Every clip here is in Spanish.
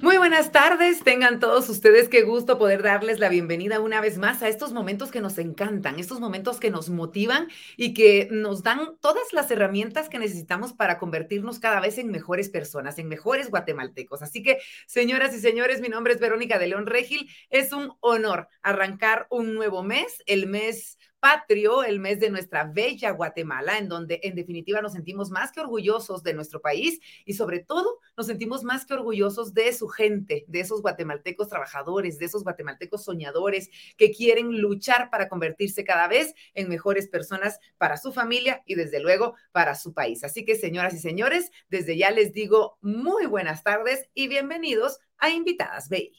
Muy buenas tardes, tengan todos ustedes qué gusto poder darles la bienvenida una vez más a estos momentos que nos encantan, estos momentos que nos motivan y que nos dan todas las herramientas que necesitamos para convertirnos cada vez en mejores personas, en mejores guatemaltecos. Así que, señoras y señores, mi nombre es Verónica de León Regil. Es un honor arrancar un nuevo mes, el mes patrio, el mes de nuestra bella Guatemala, en donde en definitiva nos sentimos más que orgullosos de nuestro país y sobre todo nos sentimos más que orgullosos de su gente, de esos guatemaltecos trabajadores, de esos guatemaltecos soñadores que quieren luchar para convertirse cada vez en mejores personas para su familia y desde luego para su país. Así que señoras y señores, desde ya les digo muy buenas tardes y bienvenidos a Invitadas BI.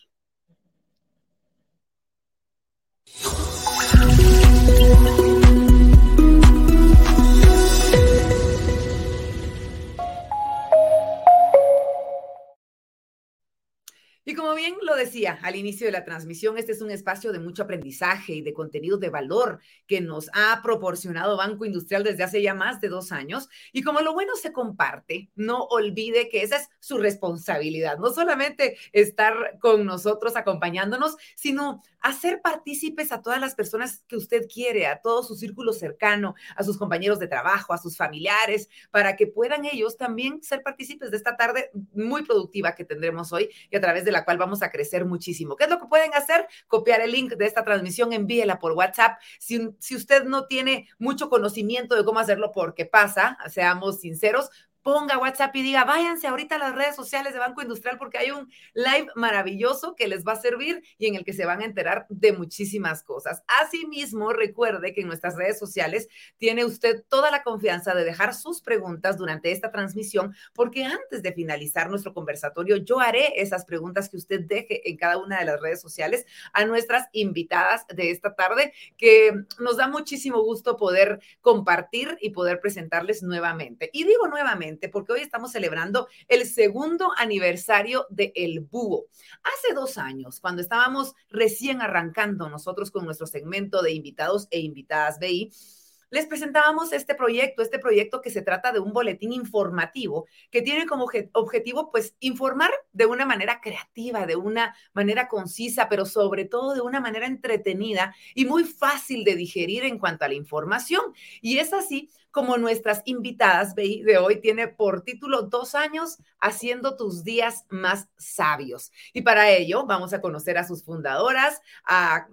Y como bien lo decía al inicio de la transmisión, este es un espacio de mucho aprendizaje y de contenido de valor que nos ha proporcionado Banco Industrial desde hace ya más de dos años. Y como lo bueno se comparte, no olvide que esa es su responsabilidad, no solamente estar con nosotros acompañándonos, sino hacer partícipes a todas las personas que usted quiere, a todo su círculo cercano, a sus compañeros de trabajo, a sus familiares, para que puedan ellos también ser partícipes de esta tarde muy productiva que tendremos hoy y a través de la cual vamos a crecer muchísimo. ¿Qué es lo que pueden hacer? Copiar el link de esta transmisión, envíela por WhatsApp. Si, si usted no tiene mucho conocimiento de cómo hacerlo, porque pasa, seamos sinceros, ponga WhatsApp y diga, váyanse ahorita a las redes sociales de Banco Industrial porque hay un live maravilloso que les va a servir y en el que se van a enterar de muchísimas cosas. Asimismo, recuerde que en nuestras redes sociales tiene usted toda la confianza de dejar sus preguntas durante esta transmisión porque antes de finalizar nuestro conversatorio, yo haré esas preguntas que usted deje en cada una de las redes sociales a nuestras invitadas de esta tarde, que nos da muchísimo gusto poder compartir y poder presentarles nuevamente. Y digo nuevamente, porque hoy estamos celebrando el segundo aniversario de El Búho. Hace dos años, cuando estábamos recién arrancando nosotros con nuestro segmento de invitados e invitadas BI, les presentábamos este proyecto, este proyecto que se trata de un boletín informativo que tiene como objetivo pues informar de una manera creativa, de una manera concisa, pero sobre todo de una manera entretenida y muy fácil de digerir en cuanto a la información. Y es así como nuestras invitadas de hoy tiene por título Dos años haciendo tus días más sabios. Y para ello vamos a conocer a sus fundadoras, a,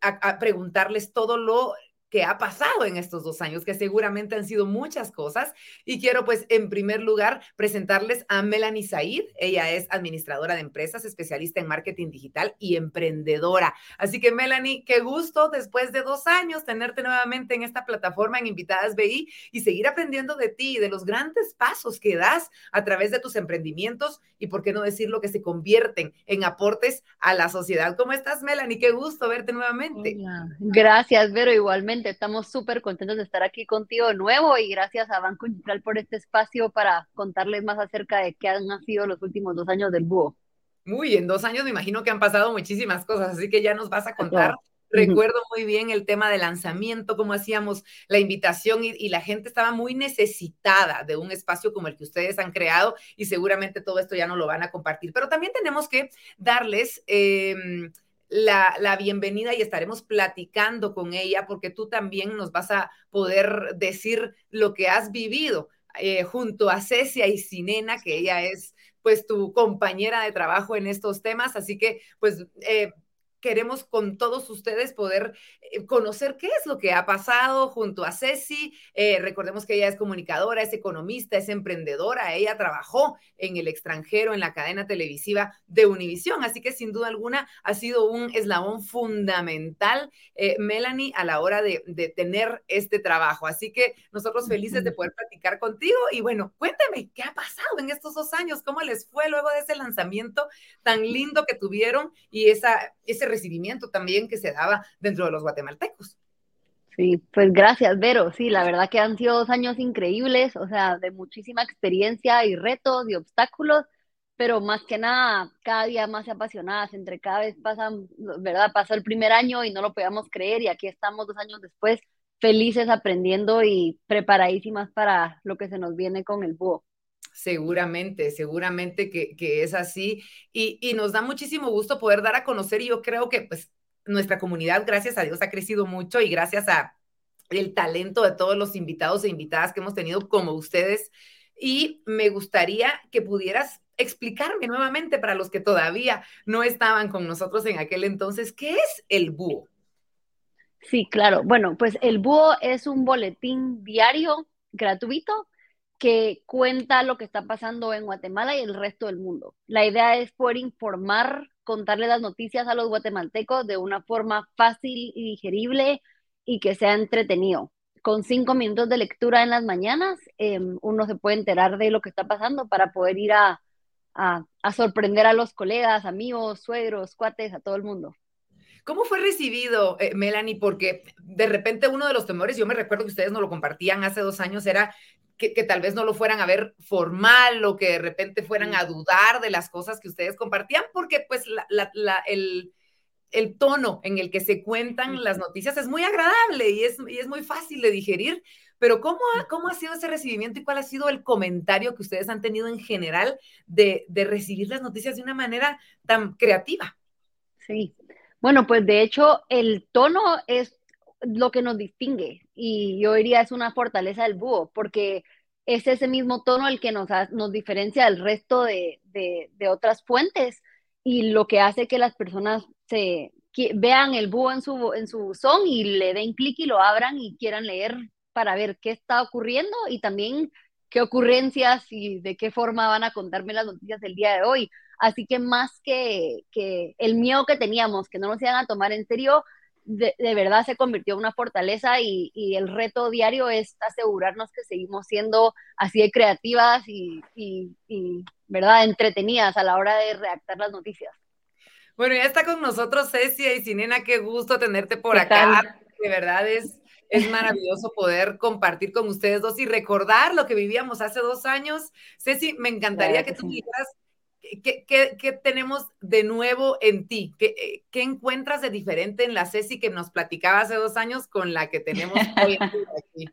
a preguntarles todo lo que ha pasado en estos dos años, que seguramente han sido muchas cosas. Y quiero pues en primer lugar presentarles a Melanie Said. Ella es administradora de empresas, especialista en marketing digital y emprendedora. Así que Melanie, qué gusto después de dos años tenerte nuevamente en esta plataforma en Invitadas BI y seguir aprendiendo de ti y de los grandes pasos que das a través de tus emprendimientos y por qué no decirlo que se convierten en aportes a la sociedad. ¿Cómo estás Melanie? Qué gusto verte nuevamente. Gracias, Vero, igualmente Estamos súper contentos de estar aquí contigo de nuevo y gracias a Banco Industrial por este espacio para contarles más acerca de qué han sido los últimos dos años del búho. Muy, en dos años me imagino que han pasado muchísimas cosas, así que ya nos vas a contar. Recuerdo muy bien el tema de lanzamiento, cómo hacíamos la invitación y, la gente estaba muy necesitada de un espacio como el que ustedes han creado y seguramente todo esto ya no lo van a compartir. Pero también tenemos que darles... Em, la, bienvenida y estaremos platicando con ella porque tú también nos vas a poder decir lo que has vivido eh, junto a Cecia y Sinena, que ella es pues tu compañera de trabajo en estos temas. Así que pues eh, queremos con todos ustedes poder eh, conocer qué es lo que ha pasado junto a Ceci. Eh, recordemos que ella es comunicadora, es economista, es emprendedora. Ella trabajó en el extranjero, en la cadena televisiva de Univisión. Así que sin duda alguna ha sido un eslabón fundamental, eh, Melanie, a la hora de, de, tener este trabajo. Así que nosotros felices de poder platicar contigo. Y bueno, cuéntame, ¿qué ha pasado en estos dos años? ¿Cómo les fue luego de ese lanzamiento tan lindo que tuvieron y esa, ese recibimiento también que se daba dentro de los guatemaltecos. Sí, pues gracias, Vero. Sí, la verdad que han sido dos años increíbles, o sea, de muchísima experiencia y retos y obstáculos, pero más que nada, cada día más apasionadas, entre cada vez pasan, ¿verdad? Pasó el primer año y no lo podíamos creer y aquí estamos dos años después, felices aprendiendo y preparadísimas para lo que se nos viene con el búho. Seguramente, seguramente que, es así. Y, y, nos da muchísimo gusto poder dar a conocer y yo creo que pues nuestra comunidad, gracias a Dios, ha crecido mucho y gracias a el talento de todos los invitados e invitadas que hemos tenido como ustedes. Y me gustaría que pudieras explicarme nuevamente para los que todavía no estaban con nosotros en aquel entonces, ¿qué es el búho? Sí, claro. Bueno, pues el búho es un boletín diario gratuito que cuenta lo que está pasando en Guatemala y el resto del mundo. La idea es poder informar, contarle las noticias a los guatemaltecos de una forma fácil y digerible y que sea entretenido. Con cinco minutos de lectura en las mañanas, em, uno se puede enterar de lo que está pasando para poder ir a, a sorprender a los colegas, amigos, suegros, cuates, a todo el mundo. ¿Cómo fue recibido, eh, Melanie? Porque de repente uno de los temores, yo me recuerdo que ustedes no lo compartían hace dos años, era que, tal vez no lo fueran a ver formal o que de repente fueran a dudar de las cosas que ustedes compartían, porque pues el, tono en el que se cuentan las noticias es muy agradable y es, y es muy fácil de digerir. Pero ¿cómo ha, ¿cómo ha sido ese recibimiento y cuál ha sido el comentario que ustedes han tenido en general de, de recibir las noticias de una manera tan creativa? Sí, bueno, pues de hecho el tono es lo que nos distingue y yo diría es una fortaleza del búho porque es ese mismo tono el que nos, nos diferencia del resto de, otras fuentes y lo que hace que las personas se vean el búho en su, en su son y le den clic y lo abran y quieran leer para ver qué está ocurriendo y también qué ocurrencias y de qué forma van a contarme las noticias del día de hoy. Así que más que, el miedo que teníamos, que no nos iban a tomar en serio, de, verdad se convirtió en una fortaleza y, el reto diario es asegurarnos que seguimos siendo así de creativas y, ¿verdad?, entretenidas a la hora de redactar las noticias. Bueno, ya está con nosotros Cecia y Sinena, qué gusto tenerte por acá. De verdad es, es maravilloso poder compartir con ustedes dos y recordar lo que vivíamos hace dos años. Ceci, me encantaría que, tú dijeras ¿Qué, tenemos de nuevo en ti? ¿Qué, ¿Qué, encuentras de diferente en la Ceci que nos platicaba hace dos años con la que tenemos hoy aquí?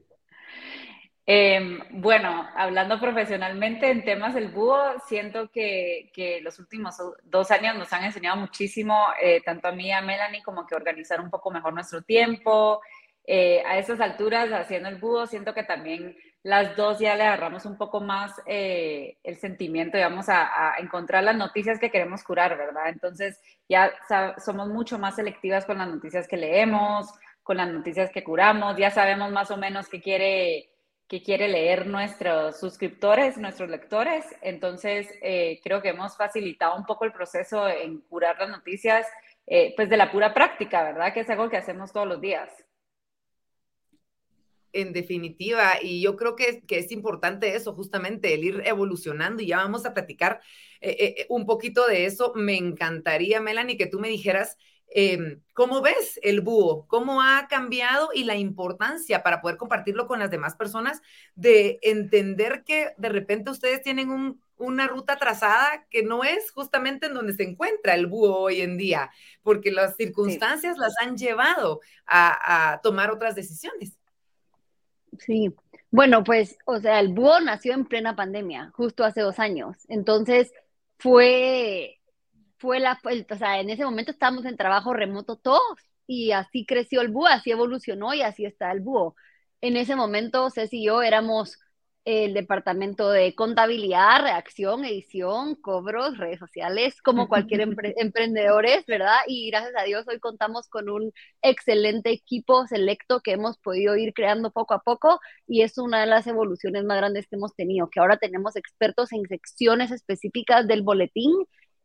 Em, bueno, hablando profesionalmente en temas del búho, siento que, que, los últimos dos años nos han enseñado muchísimo, eh, tanto a mí y a Melanie, como que organizar un poco mejor nuestro tiempo. Eh, a esas alturas, haciendo el búho, siento que también las dos ya le agarramos un poco más eh, el sentimiento, digamos, a, a, encontrar las noticias que queremos curar, ¿verdad? Entonces ya somos mucho más selectivas con las noticias que leemos, con las noticias que curamos, ya sabemos más o menos qué quiere, qué quiere leer nuestros suscriptores, nuestros lectores. Entonces eh, creo que hemos facilitado un poco el proceso en curar las noticias, eh, pues de la pura práctica, ¿verdad? Que es algo que hacemos todos los días en definitiva, y yo creo que, que, es importante eso, justamente, el ir evolucionando, y ya vamos a platicar eh, eh, un poquito de eso. Me encantaría, Melanie, que tú me dijeras em, cómo ves el búho, cómo ha cambiado y la importancia para poder compartirlo con las demás personas de entender que de repente ustedes tienen una ruta trazada que no es justamente en donde se encuentra el búho hoy en día, porque las circunstancias las han llevado a tomar otras decisiones. Sí, bueno, pues, o sea, el búho nació en plena pandemia, justo hace dos años. Entonces, fue, fue la, o sea, en ese momento estábamos en trabajo remoto todos y así creció el búho, así evolucionó y así está el búho. En ese momento, Ceci y yo éramos el departamento de contabilidad, reacción, edición, cobros, redes sociales, como cualquier emprendedor es, ¿verdad? Y gracias a Dios hoy contamos con un excelente equipo selecto que hemos podido ir creando poco a poco y es una de las evoluciones más grandes que hemos tenido, que ahora tenemos expertos en secciones específicas del boletín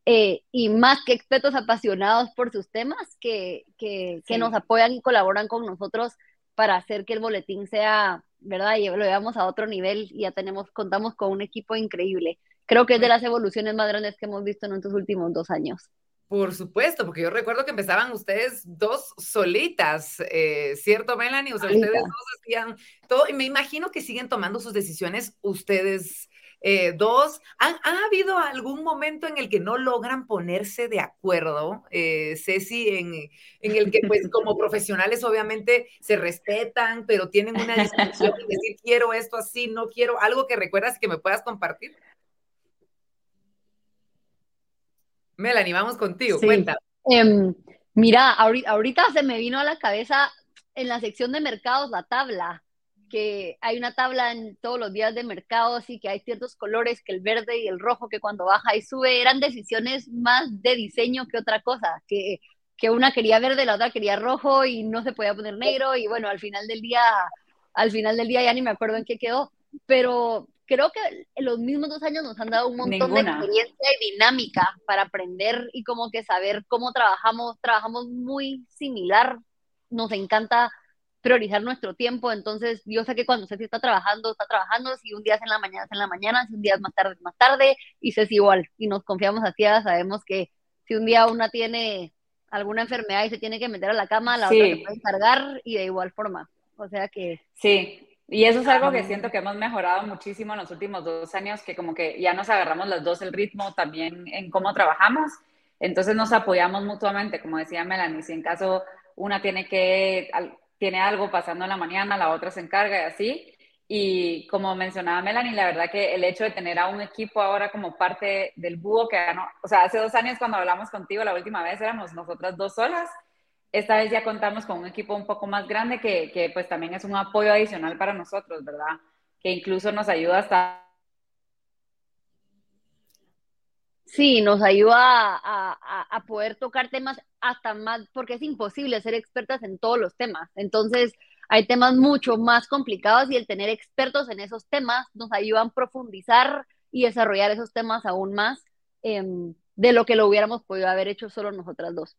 eh, y más que expertos apasionados por sus temas que, que, que nos apoyan y colaboran con nosotros para hacer que el boletín sea ¿verdad? Y lo llevamos a otro nivel y ya tenemos, contamos con un equipo increíble. Creo que es de las evoluciones más grandes que hemos visto en estos últimos dos años. Por supuesto, porque yo recuerdo que empezaban ustedes dos solitas, eh, ¿cierto, Melanie? O sea, ustedes dos hacían todo, y me imagino que siguen tomando sus decisiones ustedes Eh, dos, ¿ha, habido algún momento en el que no logran ponerse de acuerdo, eh, Ceci, en, en, el que pues como profesionales obviamente se respetan, pero tienen una discusión y decir quiero esto así, no quiero, algo que recuerdas que me puedas compartir? Melanie, vamos contigo, cuenta. Em, mira, ahorita se me vino a la cabeza en la sección de mercados la tabla que hay una tabla en todos los días de mercado, así que hay ciertos colores, que el verde y el rojo, que cuando baja y sube eran decisiones más de diseño que otra cosa, que, que una quería verde, la otra quería rojo y no se podía poner negro y bueno, al final del día, al final del día ya ni me acuerdo en qué quedó, pero creo que los mismos dos años nos han dado un montón de experiencia y dinámica para aprender y como que saber cómo trabajamos, trabajamos muy similar, nos encanta priorizar nuestro tiempo. Entonces, yo sé que cuando Ceci está trabajando, está trabajando. Si un día es en la mañana, es en la mañana. Si un día es más tarde, es más tarde. Y Ceci igual. Y nos confiamos así, sabemos que si un día una tiene alguna enfermedad y se tiene que meter a la cama, la otra se puede encargar y de igual forma. O sea que... Sí, y eso es algo que siento que hemos mejorado muchísimo en los últimos dos años, que como que ya nos agarramos las dos el ritmo también en cómo trabajamos. Entonces nos apoyamos mutuamente, como decía Melanie, si en caso una tiene que tiene algo pasando en la mañana, la otra se encarga y así. Y como mencionaba Melanie, la verdad que el hecho de tener a un equipo ahora como parte del búho, que no, o sea, hace dos años cuando hablamos contigo la última vez éramos nosotras dos solas, esta vez ya contamos con un equipo un poco más grande que, que pues también es un apoyo adicional para nosotros, ¿verdad? Que incluso nos ayuda hasta Sí, nos ayuda a, poder tocar temas hasta más, porque es imposible ser expertas en todos los temas. Entonces, hay temas mucho más complicados y el tener expertos en esos temas nos ayuda a profundizar y desarrollar esos temas aún más em, de lo que lo hubiéramos podido haber hecho solo nosotras dos.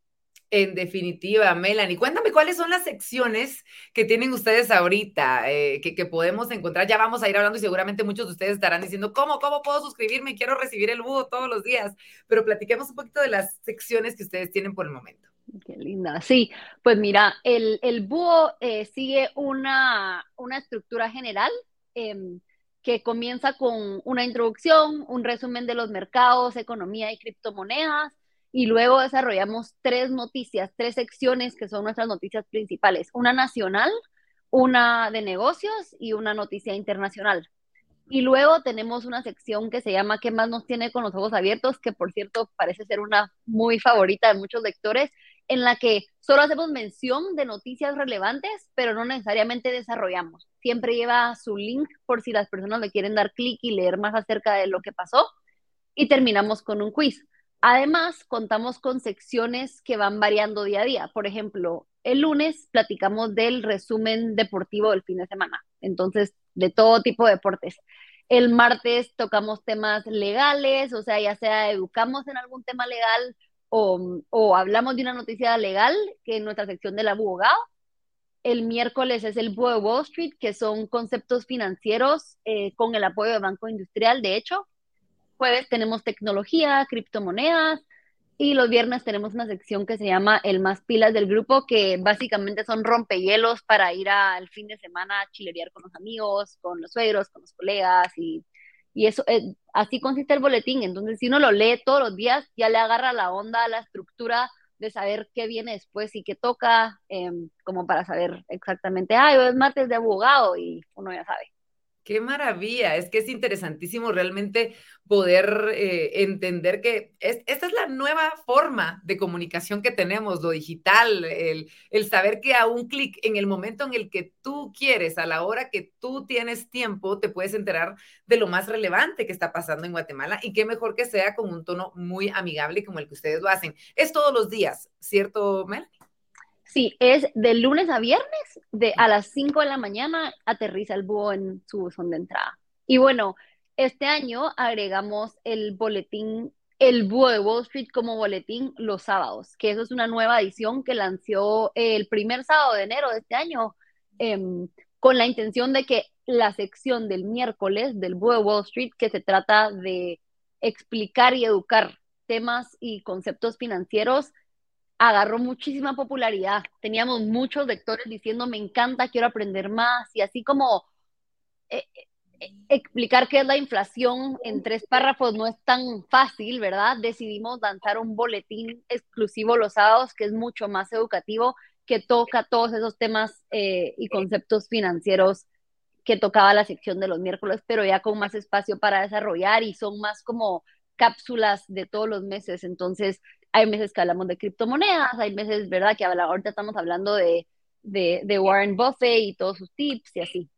En definitiva, Melanie, cuéntame cuáles son las secciones que tienen ustedes ahorita, eh, que, podemos encontrar. Ya vamos a ir hablando y seguramente muchos de ustedes estarán diciendo, ¿cómo, cómo puedo suscribirme? Quiero recibir el búho todos los días. Pero platiquemos un poquito de las secciones que ustedes tienen por el momento. Qué linda. Sí, pues mira, el, el búho eh, sigue una, una, estructura general em, que comienza con una introducción, un resumen de los mercados, economía y criptomonedas y luego desarrollamos tres noticias, tres secciones que son nuestras noticias principales, una nacional, una de negocios y una noticia internacional. Y luego tenemos una sección que se llama ¿Qué más nos tiene con los ojos abiertos? que por cierto parece ser una muy favorita de muchos lectores, en la que solo hacemos mención de noticias relevantes, pero no necesariamente desarrollamos. Siempre lleva su link por si las personas le quieren dar clic y leer más acerca de lo que pasó. Y terminamos con un quiz. Además, contamos con secciones que van variando día a día. Por ejemplo, el lunes platicamos del resumen deportivo del fin de semana, entonces, de todo tipo de deportes. El martes tocamos temas legales, o sea, ya sea educamos en algún tema legal o, hablamos de una noticia legal, que es nuestra sección del abogado. El miércoles es el Búho Wall Street, que son conceptos financieros eh, con el apoyo de Banco Industrial, de hecho jueves tenemos tecnología, criptomonedas y los viernes tenemos una sección que se llama El más pilas del grupo, que básicamente son rompehielos para ir al fin de semana a chilerear con los amigos, con los suegros, con los colegas y, y eso, eh, así consiste el boletín. Entonces, si uno lo lee todos los días, ya le agarra la onda, la estructura de saber qué viene después y qué toca, em, como para saber exactamente, ah, hoy es martes de abogado y uno ya sabe. Qué maravilla, es que es interesantísimo realmente poder eh, entender que esta es la nueva forma de comunicación que tenemos, lo digital, el, el saber que a un clic, en el momento en el que tú quieres, a la hora que tú tienes tiempo, te puedes enterar de lo más relevante que está pasando en Guatemala y qué mejor que sea con un tono muy amigable como el que ustedes lo hacen. Es todos los días, ¿cierto, Mel? Sí, es de lunes a viernes, de a las 5 de la mañana aterriza el búho en su buzón de entrada. Y bueno, este año agregamos el boletín, el búho de Wall Street como boletín los sábados, que eso es una nueva edición que lanzó el primer sábado de enero de este año, em, con la intención de que la sección del miércoles del búho de Wall Street, que se trata de explicar y educar temas y conceptos financieros, agarró muchísima popularidad. Teníamos muchos lectores diciendo, me encanta, quiero aprender más. Y así como eh, explicar qué es la inflación en tres párrafos no es tan fácil, ¿verdad? Decidimos lanzar un boletín exclusivo los sábados que es mucho más educativo, que toca todos esos temas eh, y conceptos financieros que tocaba la sección de los miércoles, pero ya con más espacio para desarrollar y son más como cápsulas de todos los meses. Entonces, hay meses que hablamos de criptomonedas, hay meses, ¿verdad? Que ahorita estamos hablando de, de, Warren Buffett y todos sus tips y así.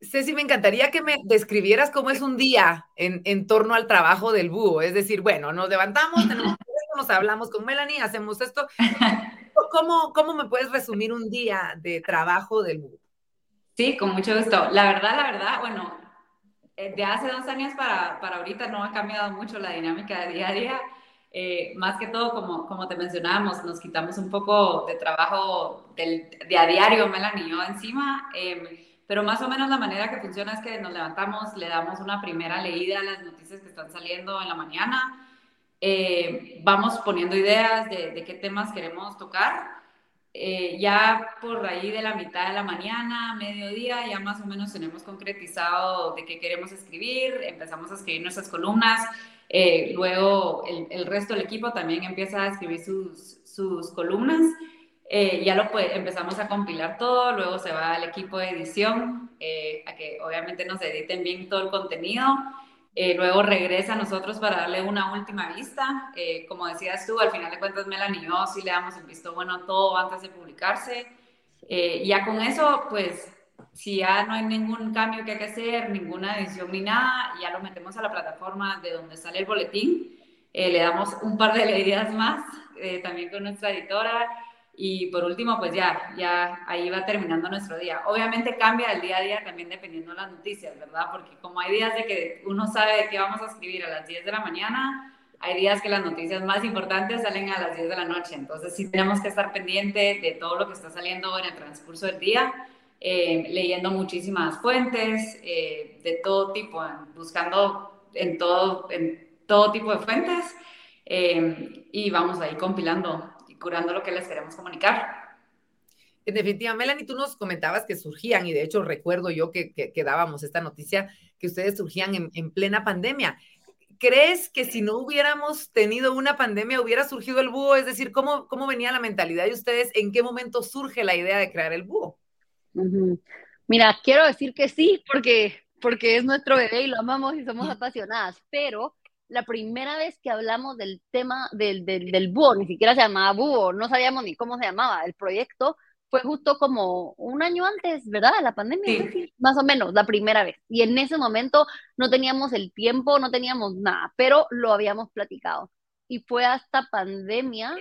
Ceci, me encantaría que me describieras cómo es un día en, en torno al trabajo del búho. Es decir, bueno, nos levantamos, tenemos nos hablamos con Melanie, hacemos esto. ¿Cómo, ¿Cómo me puedes resumir un día de trabajo del búho? Sí, con mucho gusto. La verdad, la verdad, bueno, eh, de hace dos años para, para ahorita no ha cambiado mucho la dinámica de día a día. Eh, más que todo, como, como te mencionábamos, nos quitamos un poco de trabajo del, de a diario, Melanie y yo encima, em, pero más o menos la manera que funciona es que nos levantamos, le damos una primera leída a las noticias que están saliendo en la mañana, eh, vamos poniendo ideas de, qué temas queremos tocar. Eh, ya por ahí de la mitad de la mañana, mediodía, ya más o menos tenemos concretizado de qué queremos escribir, empezamos a escribir nuestras columnas eh, luego el, resto del equipo también empieza a escribir sus, sus columnas. Eh, ya lo empezamos a compilar todo, luego se va al equipo de edición eh, a que obviamente nos editen bien todo el contenido. luego regresa a nosotros para darle una última vista. como decías tú, al final de cuentas Melanie y yo sí le damos el visto bueno a todo antes de publicarse. ya con eso, pues si ya no hay ningún cambio que hay que hacer, ninguna edición ni nada, ya lo metemos a la plataforma de donde sale el boletín. Eh, le damos un par de leídas más, eh, también con nuestra editora. Y por último, pues ya, ya ahí va terminando nuestro día. Obviamente cambia el día a día también dependiendo de las noticias, ¿verdad? Porque como hay días de que uno sabe de qué vamos a escribir a las 10 de la mañana, hay días que las noticias más importantes salen a las 10 de la noche. Entonces sí tenemos que estar pendiente de todo lo que está saliendo en el transcurso del día eh, leyendo muchísimas fuentes eh, de todo tipo, buscando en todo, en todo tipo de fuentes eh, y vamos ahí compilando y curando lo que les queremos comunicar. En definitiva, Melanie, tú nos comentabas que surgían, y de hecho recuerdo yo que, que, dábamos esta noticia, que ustedes surgían en, en, plena pandemia. ¿Crees que si no hubiéramos tenido una pandemia hubiera surgido el búho? Es decir, ¿cómo, cómo venía la mentalidad de ustedes? ¿En qué momento surge la idea de crear el búho? Mira, quiero decir que sí, porque, porque es nuestro bebé y lo amamos y somos apasionadas, pero la primera vez que hablamos del tema del, del, del búho, ni siquiera se llamaba búho, no sabíamos ni cómo se llamaba el proyecto, fue justo como un año antes, ¿verdad? La pandemia, más o menos, la primera vez. Y en ese momento no teníamos el tiempo, no teníamos nada, pero lo habíamos platicado. Y fue hasta pandemia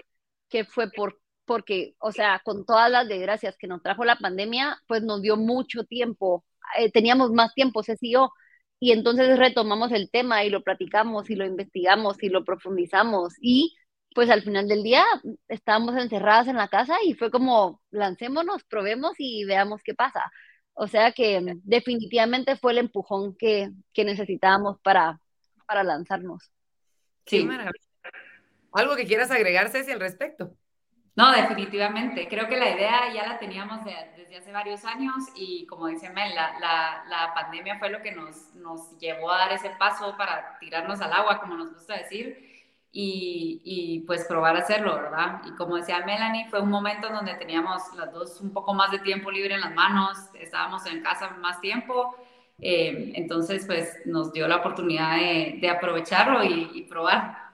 que fue por porque, o sea, con todas las desgracias que nos trajo la pandemia, pues nos dio mucho tiempo, eh, teníamos más tiempo, se y yo, y entonces retomamos el tema y lo platicamos y lo investigamos y lo profundizamos y pues al final del día estábamos encerradas en la casa y fue como lancémonos, probemos y veamos qué pasa. O sea que definitivamente fue el empujón que, que necesitábamos para, para lanzarnos. Sí. ¿Algo que quieras agregar, Ceci, al respecto? No, definitivamente. Creo que la idea ya la teníamos desde hace varios años y como dice Mel, la, la, pandemia fue lo que nos, nos, llevó a dar ese paso para tirarnos al agua, como nos gusta decir, y, y, pues probar a hacerlo, ¿verdad? Y como decía Melanie, fue un momento donde teníamos las dos un poco más de tiempo libre en las manos, estábamos en casa más tiempo, eh, entonces pues nos dio la oportunidad de, de aprovecharlo y probar.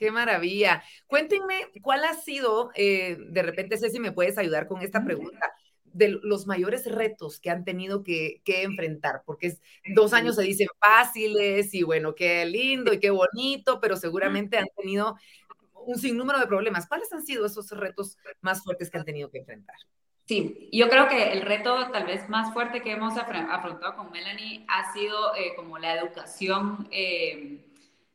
Qué maravilla. Cuéntenme cuál ha sido, eh, de repente, Ceci, me puedes ayudar con esta pregunta, de los mayores retos que han tenido que, enfrentar, porque dos años se dicen fáciles y bueno, qué lindo y qué bonito, pero seguramente han tenido un sinnúmero de problemas. ¿Cuáles han sido esos retos más fuertes que han tenido que enfrentar? Sí, yo creo que el reto tal vez más fuerte que hemos afrontado con Melanie ha sido eh, como la educación. Eh,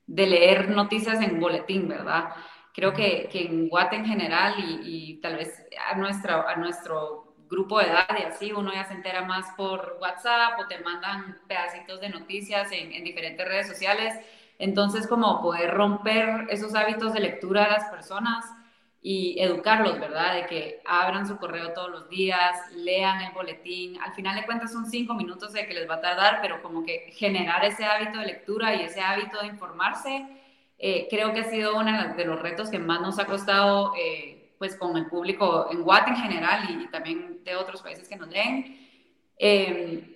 de leer noticias en boletín, ¿verdad? Creo que, que en Guate en general y, tal vez a, nuestra, a nuestro grupo de edad y así, uno ya se entera más por WhatsApp o te mandan pedacitos de noticias en, en diferentes redes sociales. Entonces, como poder romper esos hábitos de lectura de las personas y educarlos, ¿verdad? De que abran su correo todos los días, lean el boletín. Al final de cuentas son cinco minutos de que les va a tardar, pero como que generar ese hábito de lectura y ese hábito de informarse, eh, creo que ha sido uno de los retos que más nos ha costado, eh, pues con el público en Guate en general y, también de otros países que nos leen. Em,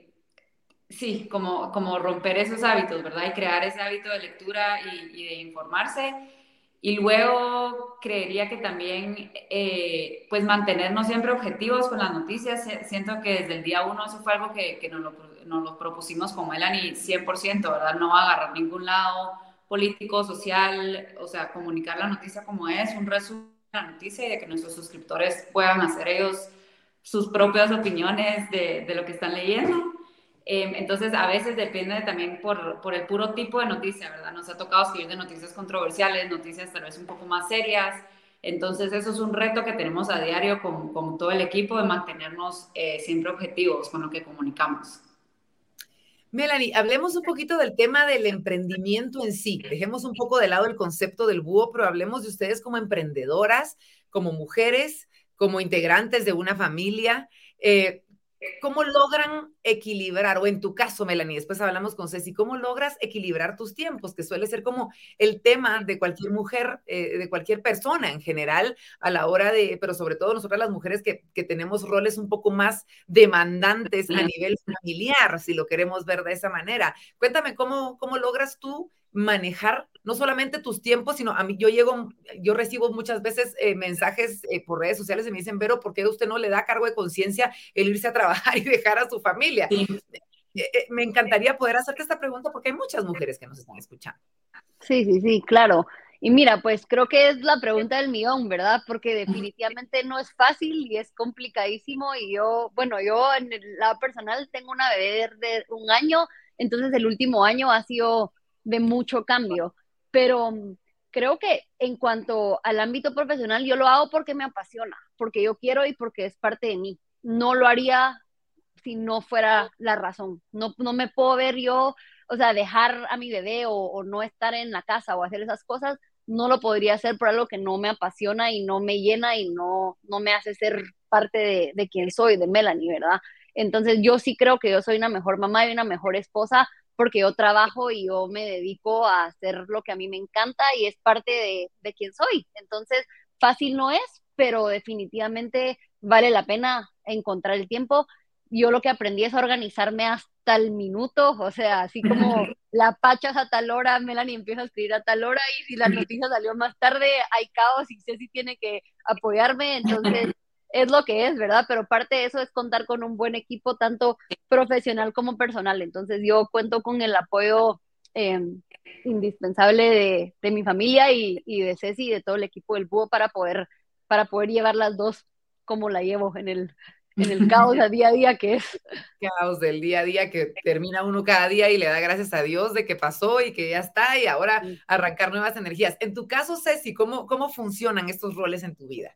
sí, como, como romper esos hábitos, ¿verdad? Y crear ese hábito de lectura y, y de informarse. Y luego creería que también, eh, pues mantenernos siempre objetivos con las noticias. Siento que desde el día uno eso fue algo que, que nos, lo, nos, lo, propusimos con Melanie 100%, ¿verdad? No agarrar ningún lado político, social, o sea, comunicar la noticia como es, un resumen de la noticia y de que nuestros suscriptores puedan hacer ellos sus propias opiniones de, de lo que están leyendo. Em, entonces, a veces depende también por, por, el puro tipo de noticia, ¿verdad? Nos ha tocado escribir de noticias controversiales, noticias tal vez un poco más serias. Entonces, eso es un reto que tenemos a diario con, con todo el equipo de mantenernos eh, siempre objetivos con lo que comunicamos. Melanie, hablemos un poquito del tema del emprendimiento en sí. Dejemos un poco de lado el concepto del búho, pero hablemos de ustedes como emprendedoras, como mujeres, como integrantes de una familia. Eh, ¿Cómo logran equilibrar, o en tu caso, Melanie, después hablamos con Ceci, cómo logras equilibrar tus tiempos, que suele ser como el tema de cualquier mujer, eh, de cualquier persona en general, a la hora de, pero sobre todo nosotras las mujeres que, que tenemos roles un poco más demandantes a nivel familiar, si lo queremos ver de esa manera. Cuéntame cómo, cómo logras tú manejar no solamente tus tiempos, sino a mí yo llego, yo recibo muchas veces eh, mensajes eh, por redes sociales y me dicen, Vero, ¿por qué usted no le da cargo de conciencia el irse a trabajar y dejar a su familia? Eh, me encantaría poder hacerte esta pregunta porque hay muchas mujeres que nos están escuchando. Sí, sí, sí, claro. Y mira, pues creo que es la pregunta del millón, ¿verdad? Porque definitivamente no es fácil y es complicadísimo. Y yo, bueno, yo en el lado personal tengo una bebé de un año, entonces el último año ha sido de mucho cambio, pero mm, creo que en cuanto al ámbito profesional, yo lo hago porque me apasiona, porque yo quiero y porque es parte de mí. No lo haría si no fuera la razón. No, no me puedo ver yo, o sea, dejar a mi bebé o, no estar en la casa o hacer esas cosas, no lo podría hacer por algo que no me apasiona y no me llena y no, no me hace ser parte de, de quien soy, de Melanie, ¿verdad? Entonces yo sí creo que yo soy una mejor mamá y una mejor esposa porque yo trabajo y yo me dedico a hacer lo que a mí me encanta y es parte de, de quien soy. Entonces, fácil no es, pero definitivamente vale la pena encontrar el tiempo. Yo lo que aprendí es organizarme hasta el minuto, o sea, así como la pachas a tal hora, Melanie empieza a escribir a tal hora y si la noticia salió más tarde, hay caos y Ceci tiene que apoyarme, entonces es lo que es, ¿verdad? Pero parte de eso es contar con un buen equipo, tanto profesional como personal. Entonces yo cuento con el apoyo em, indispensable de, mi familia y, de Ceci y de todo el equipo del búho para poder, para poder llevar las dos como la llevo en el, en el caos a día a día que es. Caos del día a día que termina uno cada día y le da gracias a Dios de que pasó y que ya está y ahora arrancar nuevas energías. En tu caso, Ceci, ¿cómo, cómo funcionan estos roles en tu vida?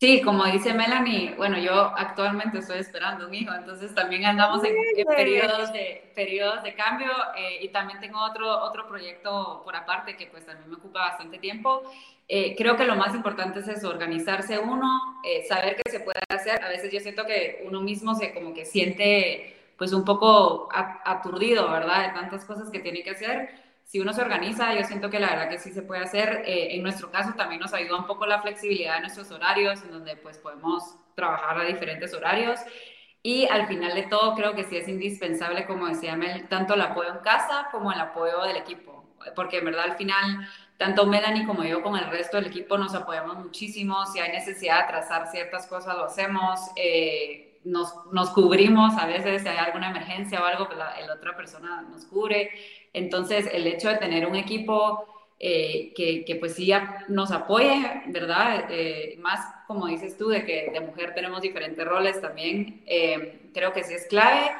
Sí, como dice Melanie, bueno, yo actualmente estoy esperando un hijo, entonces también andamos en, periodos, de, periodos de cambio eh, y también tengo otro, otro proyecto por aparte que pues también me ocupa bastante tiempo. Eh, creo que lo más importante es eso, organizarse uno, eh, saber qué se puede hacer. A veces yo siento que uno mismo se como que siente pues un poco aturdido, ¿verdad? De tantas cosas que tiene que hacer si uno se organiza, yo siento que la verdad que sí se puede hacer. Eh, en nuestro caso también nos ayuda un poco la flexibilidad de nuestros horarios, en donde pues podemos trabajar a diferentes horarios. Y al final de todo creo que sí es indispensable, como decía Mel, tanto el apoyo en casa como el apoyo del equipo. Porque en verdad al final, tanto Melanie como yo con el resto del equipo nos apoyamos muchísimo. Si hay necesidad de trazar ciertas cosas, lo hacemos. Eh, nos, nos, cubrimos a veces, si hay alguna emergencia o algo, pues la, la otra persona nos cubre. Entonces, el hecho de tener un equipo eh, que, que, pues sí nos apoye, ¿verdad? Eh, más como dices tú, de que de mujer tenemos diferentes roles también, eh, creo que sí es clave.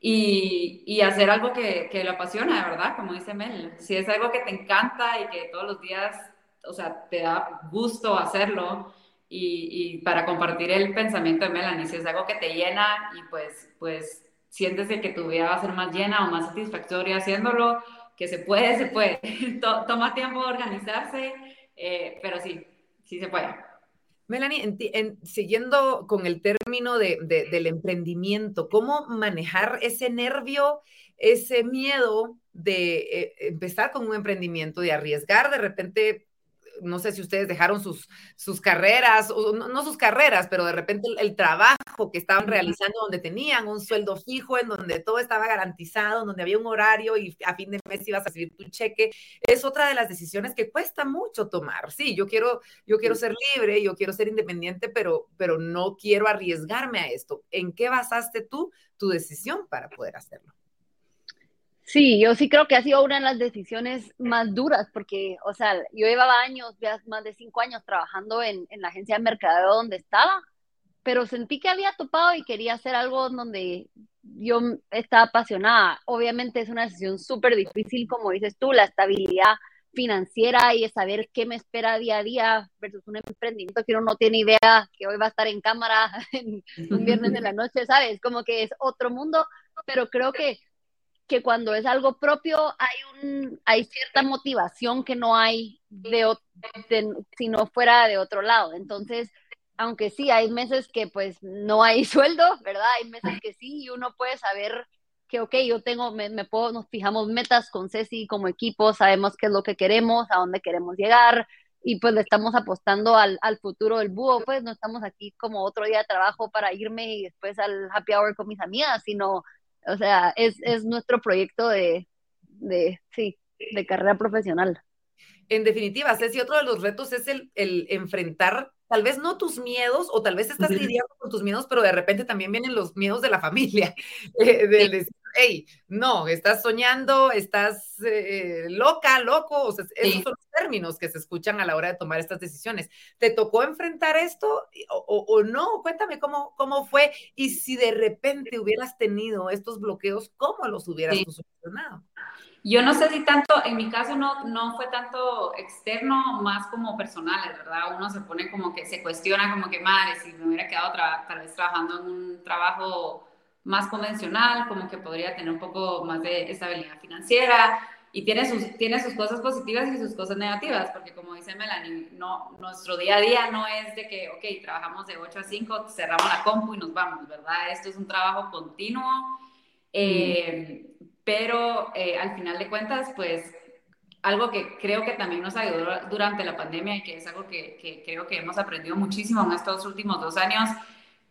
Y, y hacer algo que, que lo apasiona, ¿verdad? Como dice Mel, si es algo que te encanta y que todos los días, o sea, te da gusto hacerlo, y, y, para compartir el pensamiento de Melanie, si es algo que te llena y pues, pues sientes que tu vida va a ser más llena o más satisfactoria haciéndolo, que se puede, se puede. Toma tiempo organizarse, eh, pero sí, sí se puede. Melanie, siguiendo con el término de, del emprendimiento, ¿cómo manejar ese nervio, ese miedo de eh, empezar con un emprendimiento, de arriesgar de repente no sé si ustedes dejaron sus, sus carreras, o no, sus carreras, pero de repente el, trabajo que estaban realizando donde tenían un sueldo fijo, en donde todo estaba garantizado, donde había un horario y a fin de mes ibas a recibir tu cheque, es otra de las decisiones que cuesta mucho tomar. Sí, yo quiero, yo quiero ser libre, yo quiero ser independiente, pero, pero no quiero arriesgarme a esto. ¿En qué basaste tú tu decisión para poder hacerlo? Sí, yo sí creo que ha sido una de las decisiones más duras, porque, o sea, yo llevaba años, ya más de cinco años trabajando en, en la agencia de mercadeo donde estaba, pero sentí que había topado y quería hacer algo donde yo estaba apasionada. Obviamente es una decisión súper difícil, como dices tú, la estabilidad financiera y saber qué me espera día a día versus un emprendimiento que uno no tiene idea que hoy va a estar en cámara en un viernes de la noche, ¿sabes? Como que es otro mundo, pero creo que que cuando es algo propio hay, un, hay cierta motivación que no hay de, si no fuera de otro lado. Entonces, aunque sí, hay meses que pues no hay sueldo, ¿verdad? Hay meses que sí y uno puede saber que, ok, yo tengo, me, me puedo, nos fijamos metas con Ceci como equipo, sabemos qué es lo que queremos, a dónde queremos llegar y pues le estamos apostando al, al futuro del búho, pues no estamos aquí como otro día de trabajo para irme y después al happy hour con mis amigas, sino o sea, es, es nuestro proyecto de, de, sí, de carrera profesional. En definitiva, Ceci, otro de los retos es el, el enfrentar tal vez no tus miedos, o tal vez estás lidiando con tus miedos, pero de repente también vienen los miedos de la familia, eh, decir, hey, no, estás soñando, estás eh, loca, loco, o sea, esos son los términos que se escuchan a la hora de tomar estas decisiones. ¿Te tocó enfrentar esto o, no? Cuéntame cómo, cómo fue y si de repente hubieras tenido estos bloqueos, ¿cómo los hubieras solucionado? Yo no sé si tanto, en mi caso no, no fue tanto externo, más como personal, ¿verdad? Uno se pone como que se cuestiona como que, madre, si me hubiera quedado tal vez trabajando en un trabajo más convencional, como que podría tener un poco más de estabilidad financiera y tiene sus, tiene sus cosas positivas y sus cosas negativas, porque como dice Melanie, no, nuestro día a día no es de que, ok, trabajamos de 8 a 5, cerramos la compu y nos vamos, ¿verdad? Esto es un trabajo continuo. Eh, pero eh, al final de cuentas, pues algo que creo que también nos ayudó durante la pandemia y que es algo que, creo que hemos aprendido muchísimo en estos últimos dos años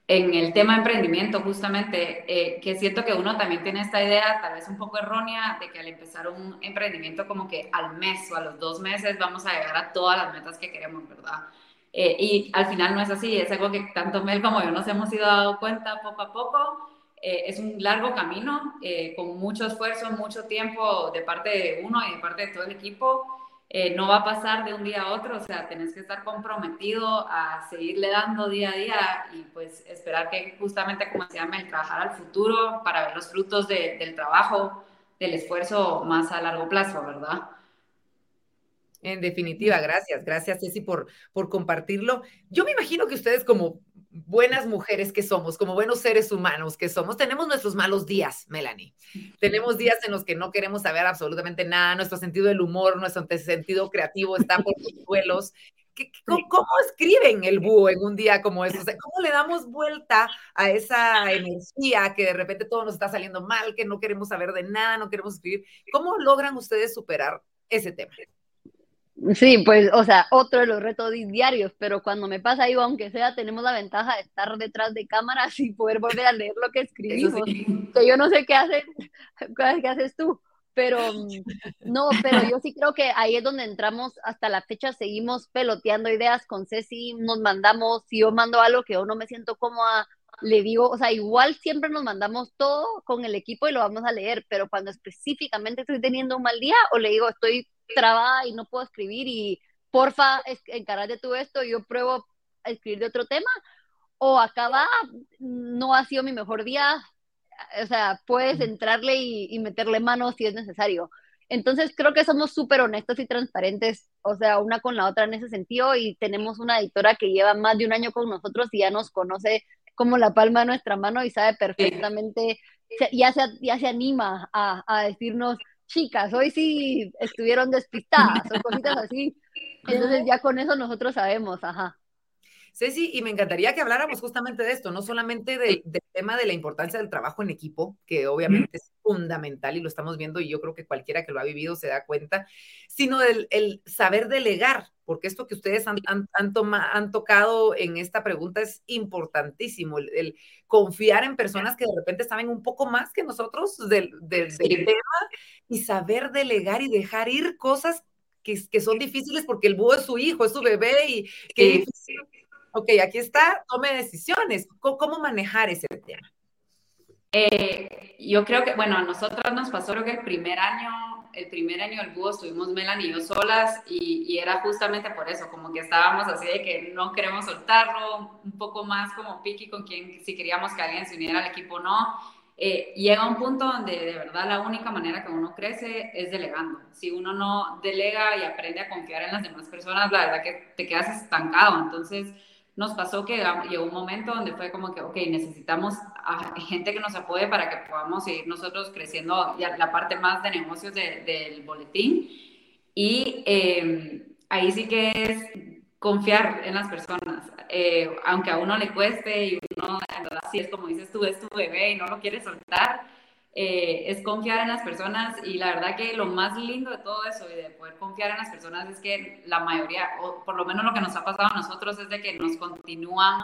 en el tema de emprendimiento, justamente, eh, que siento que uno también tiene esta idea, tal vez un poco errónea, de que al empezar un emprendimiento como que al mes o a los dos meses vamos a llegar a todas las metas que queremos, ¿verdad? Eh, y al final no es así, es algo que tanto Mel como yo nos hemos ido dando cuenta poco a poco eh, es un largo camino, eh, con mucho esfuerzo, mucho tiempo de parte de uno y de parte de todo el equipo. Eh, no va a pasar de un día a otro, o sea, tenés que estar comprometido a seguirle dando día a día y pues esperar que justamente, como se llama, el trabajar al futuro para ver los frutos del trabajo, del esfuerzo más a largo plazo, ¿verdad? En definitiva, gracias, gracias Ceci por, por compartirlo. Yo me imagino que ustedes como buenas mujeres que somos, como buenos seres humanos que somos, tenemos nuestros malos días, Melanie. Tenemos días en los que no queremos saber absolutamente nada, nuestro sentido del humor, nuestro sentido creativo está por los suelos. ¿Cómo, escriben el búho en un día como ese? ¿Cómo le damos vuelta a esa energía que de repente todo nos está saliendo mal, que no queremos saber de nada, no queremos escribir? ¿Cómo logran ustedes superar ese tema? Sí, pues, o sea, otro de los retos diarios, pero cuando me pasa algo, aunque sea, tenemos la ventaja de estar detrás de cámaras y poder volver a leer lo que escribimos. Que yo no sé qué haces, qué haces tú, pero no, pero yo sí creo que ahí es donde entramos hasta la fecha, seguimos peloteando ideas con Ceci, nos mandamos, si yo mando algo que yo no me siento cómoda, le digo, o sea, igual siempre nos mandamos todo con el equipo y lo vamos a leer, pero cuando específicamente estoy teniendo un mal día o le digo, estoy trabada y no puedo escribir y porfa, encarate tú esto, yo pruebo a escribir de otro tema, o acaba, no ha sido mi mejor día, o sea, puedes entrarle y, y meterle mano si es necesario. Entonces creo que somos súper honestos y transparentes, o sea, una con la otra en ese sentido y tenemos una editora que lleva más de un año con nosotros y ya nos conoce como la palma de nuestra mano y sabe perfectamente, ya se, ya se anima a, a decirnos, chicas, hoy sí estuvieron despistadas o cositas así. Entonces ya con eso nosotros sabemos, ajá. Ceci, y me encantaría que habláramos justamente de esto, no solamente del, tema de la importancia del trabajo en equipo, que obviamente es fundamental y lo estamos viendo y yo creo que cualquiera que lo ha vivido se da cuenta, sino del el saber delegar, porque esto que ustedes han, han, han, tocado en esta pregunta es importantísimo, el, confiar en personas que de repente saben un poco más que nosotros del, del, tema y saber delegar y dejar ir cosas que, que, son difíciles porque el búho es su hijo, es su bebé y que ok, aquí está, tome decisiones. ¿Cómo, manejar ese tema? Eh, yo creo que, bueno, a nosotros nos pasó creo que el primer año, el primer año del búho estuvimos Melanie y yo solas y, era justamente por eso, como que estábamos así de que no queremos soltarlo, un poco más como piqui con quien, si queríamos que alguien se uniera al equipo no. Eh, llega un punto donde de verdad la única manera que uno crece es delegando. Si uno no delega y aprende a confiar en las demás personas, la verdad que te quedas estancado. Entonces, nos pasó que llegó un momento donde fue como que, ok, necesitamos a gente que nos apoye para que podamos seguir nosotros creciendo ya la parte más de negocios del boletín. Y em, ahí sí que es confiar en las personas, eh, aunque a uno le cueste y uno, en verdad, sí es como dices tú, es tu bebé y no lo quieres soltar eh, es confiar en las personas y la verdad que lo más lindo de todo eso y de poder confiar en las personas es que la mayoría, o por lo menos lo que nos ha pasado a nosotros es de que nos continúan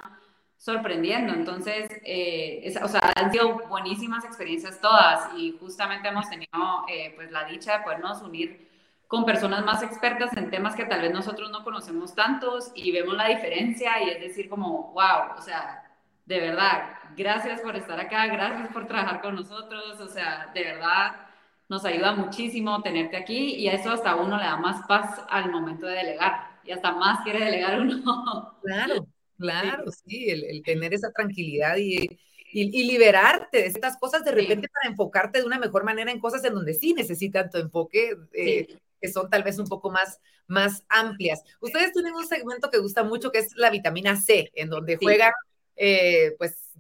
sorprendiendo. Entonces, eh, o sea, han sido buenísimas experiencias todas y justamente hemos tenido eh, pues la dicha de podernos unir con personas más expertas en temas que tal vez nosotros no conocemos tantos y vemos la diferencia y es decir como, wow, o sea, de verdad, gracias por estar acá, gracias por trabajar con nosotros, o sea, de verdad nos ayuda muchísimo tenerte aquí y a eso hasta uno le da más paz al momento de delegar y hasta más quiere delegar uno. Claro, claro, sí, el, tener esa tranquilidad y, y, liberarte de estas cosas de repente para enfocarte de una mejor manera en cosas en donde sí necesitan tu enfoque. Eh, que son tal vez un poco más, más amplias. Ustedes tienen un segmento que gusta mucho que es la vitamina C, en donde juegan eh, pues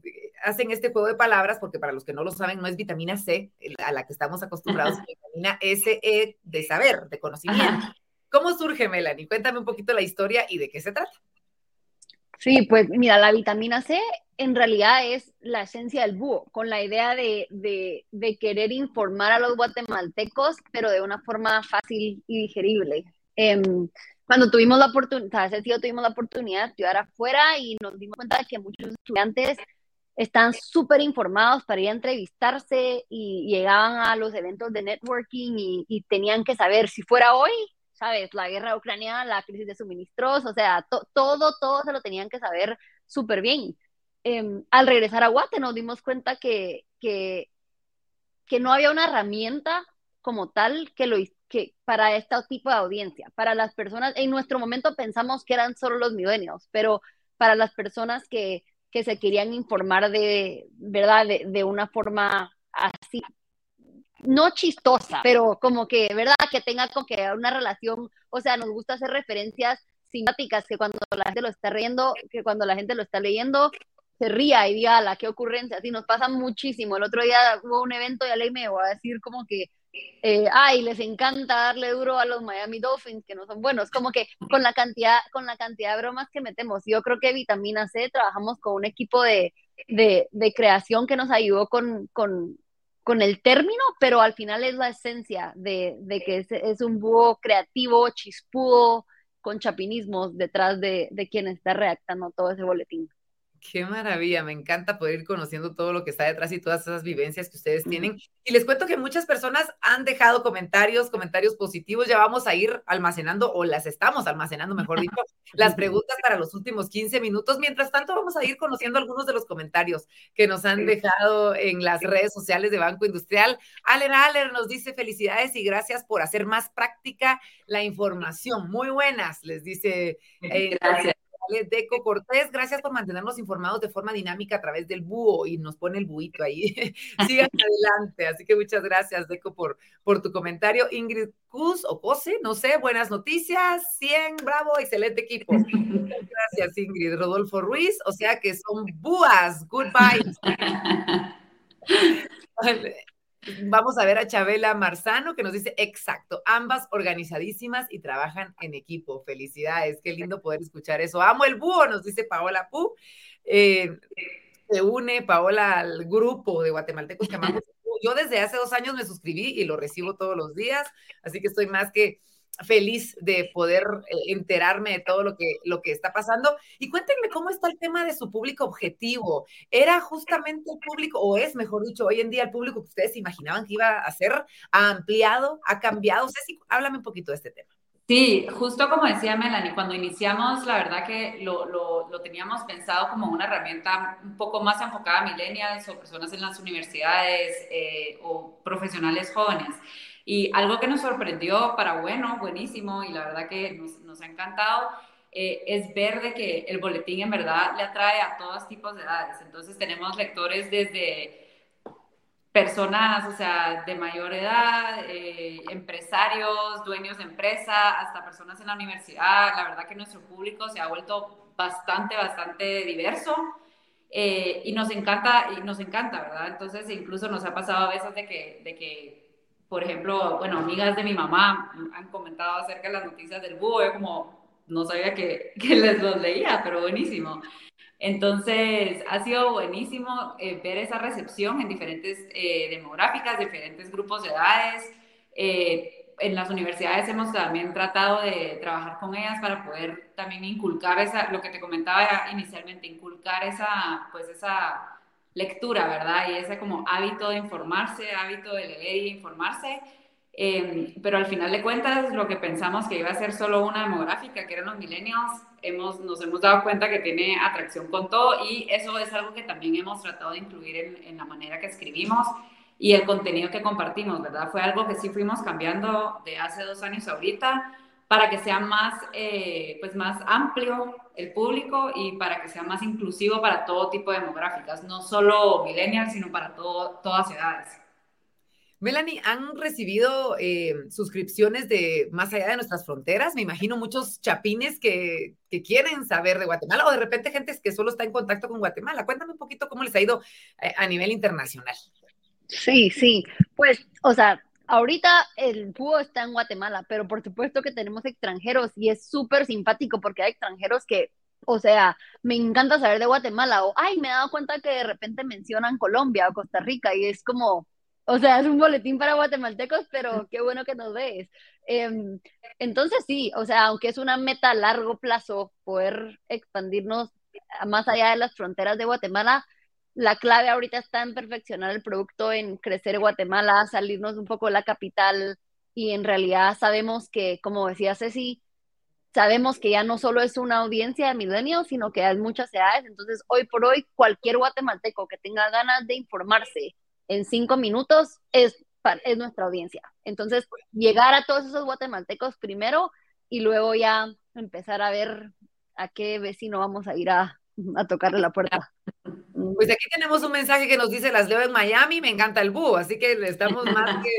hacen este juego de palabras, porque para los que no lo saben, no es vitamina C a la que estamos acostumbrados, es vitamina SE de saber, de conocimiento. ¿Cómo surge, Melanie? Cuéntame un poquito la historia y de qué se trata. Sí, pues mira, la vitamina C en realidad es la esencia del búho, con la idea de, de, querer informar a los guatemaltecos, pero de una forma fácil y digerible. Eh, cuando tuvimos la oportunidad, ese tuvimos la oportunidad de estudiar afuera y nos dimos cuenta de que muchos estudiantes están súper informados para ir a entrevistarse y llegaban a los eventos de networking y, tenían que saber si fuera hoy, ¿sabes? La guerra ucraniana, la crisis de suministros, o sea, todo, todo se lo tenían que saber súper bien. Em, al regresar a Guate nos dimos cuenta que, que, que no había una herramienta como tal que lo, que para este tipo de audiencia, para las personas, en nuestro momento pensamos que eran solo los milenios, pero para las personas que, que se querían informar de, ¿verdad? De, una forma así, no chistosa, pero como que, ¿verdad? Que tenga como que una relación, o sea, nos gusta hacer referencias simpáticas que cuando la gente lo está riendo, que cuando la gente lo está leyendo, se ría y diga, la qué ocurrencia, así nos pasa muchísimo. El otro día hubo un evento y ley me voy a decir como que eh, ay, les encanta darle duro a los Miami Dolphins, que no son buenos, como que con la cantidad, con la cantidad de bromas que metemos. Yo creo que Vitamina C trabajamos con un equipo de, de, creación que nos ayudó con, con, con, el término, pero al final es la esencia de, de que es, es, un búho creativo, chispudo, con chapinismos detrás de, de quien está redactando todo ese boletín. Qué maravilla, me encanta poder ir conociendo todo lo que está detrás y todas esas vivencias que ustedes tienen. Y les cuento que muchas personas han dejado comentarios, comentarios positivos. Ya vamos a ir almacenando, o las estamos almacenando, mejor dicho, las preguntas para los últimos 15 minutos. Mientras tanto, vamos a ir conociendo algunos de los comentarios que nos han dejado en las redes sociales de Banco Industrial. Allen Aller nos dice felicidades y gracias por hacer más práctica la información. Muy buenas, les dice. Eh, gracias. Deco Cortés, gracias por mantenernos informados de forma dinámica a través del búho y nos pone el buito ahí. Sigan adelante. Así que muchas gracias, Deco, por, por tu comentario. Ingrid Cus o Cose, no sé, buenas noticias. 100, bravo, excelente equipo. Muchas gracias, Ingrid. Rodolfo Ruiz, o sea que son búas. Goodbye. Vamos a ver a Chabela Marzano que nos dice, exacto, ambas organizadísimas y trabajan en equipo. Felicidades, qué lindo poder escuchar eso. Amo el búho, nos dice Paola Pu. Eh, se une Paola al grupo de guatemaltecos que amamos. Yo desde hace dos años me suscribí y lo recibo todos los días, así que estoy más que feliz de poder eh, enterarme de todo lo que, lo que está pasando. Y cuéntenme cómo está el tema de su público objetivo. ¿Era justamente el público, o es, mejor dicho, hoy en día el público que ustedes imaginaban que iba a ser? ¿Ha ampliado? ¿Ha cambiado? Ceci, háblame un poquito de este tema. Sí, justo como decía Melanie, cuando iniciamos, la verdad que lo, lo, lo, teníamos pensado como una herramienta un poco más enfocada a millennials o personas en las universidades eh, o profesionales jóvenes. Y algo que nos sorprendió para bueno, buenísimo, y la verdad que nos, nos ha encantado, eh, es ver de que el boletín en verdad le atrae a todos tipos de edades. Entonces tenemos lectores desde personas, o sea, de mayor edad, eh, empresarios, dueños de empresa, hasta personas en la universidad. La verdad que nuestro público se ha vuelto bastante, bastante diverso. Eh, y nos encanta, y nos encanta, ¿verdad? Entonces, incluso nos ha pasado a veces de que, de que por ejemplo, bueno, amigas de mi mamá han comentado acerca de las noticias del búho, yo como no sabía que, que les los leía, pero buenísimo. Entonces, ha sido buenísimo eh, ver esa recepción en diferentes eh, demográficas, diferentes grupos de edades. Eh, en las universidades hemos también tratado de trabajar con ellas para poder también inculcar esa, lo que te comentaba inicialmente, inculcar esa, pues esa lectura, ¿verdad? Y ese como hábito de informarse, hábito de leer y informarse. Em, pero al final de cuentas, lo que pensamos que iba a ser solo una demográfica, que eran los millennials, hemos, nos hemos dado cuenta que tiene atracción con todo y eso es algo que también hemos tratado de incluir en, en la manera que escribimos y el contenido que compartimos, ¿verdad? Fue algo que sí fuimos cambiando de hace dos años ahorita para que sea más, eh, pues más amplio el público y para que sea más inclusivo para todo tipo de demográficas, no solo millennials, sino para todo, todas edades. Melanie, ¿han recibido eh, suscripciones de más allá de nuestras fronteras? Me imagino muchos chapines que, que, quieren saber de Guatemala o de repente gente que solo está en contacto con Guatemala. Cuéntame un poquito cómo les ha ido eh, a nivel internacional. Sí, sí, pues, o sea, ahorita el búho está en Guatemala, pero por supuesto que tenemos extranjeros y es súper simpático porque hay extranjeros que, o sea, me encanta saber de Guatemala o, ay, me he dado cuenta que de repente mencionan Colombia o Costa Rica y es como, o sea, es un boletín para guatemaltecos, pero qué bueno que nos ves. Em, entonces sí, o sea, aunque es una meta a largo plazo poder expandirnos más allá de las fronteras de Guatemala, la clave ahorita está en perfeccionar el producto, en crecer Guatemala, salirnos un poco de la capital y en realidad sabemos que, como decía Ceci, sabemos que ya no solo es una audiencia de milenios, sino que hay muchas edades. Entonces, hoy por hoy, cualquier guatemalteco que tenga ganas de informarse en cinco minutos es, es nuestra audiencia. Entonces, llegar a todos esos guatemaltecos primero y luego ya empezar a ver a qué vecino vamos a ir a, a tocarle la puerta. Pues aquí tenemos un mensaje que nos dice, las leo en Miami, me encanta el búho, así que estamos más que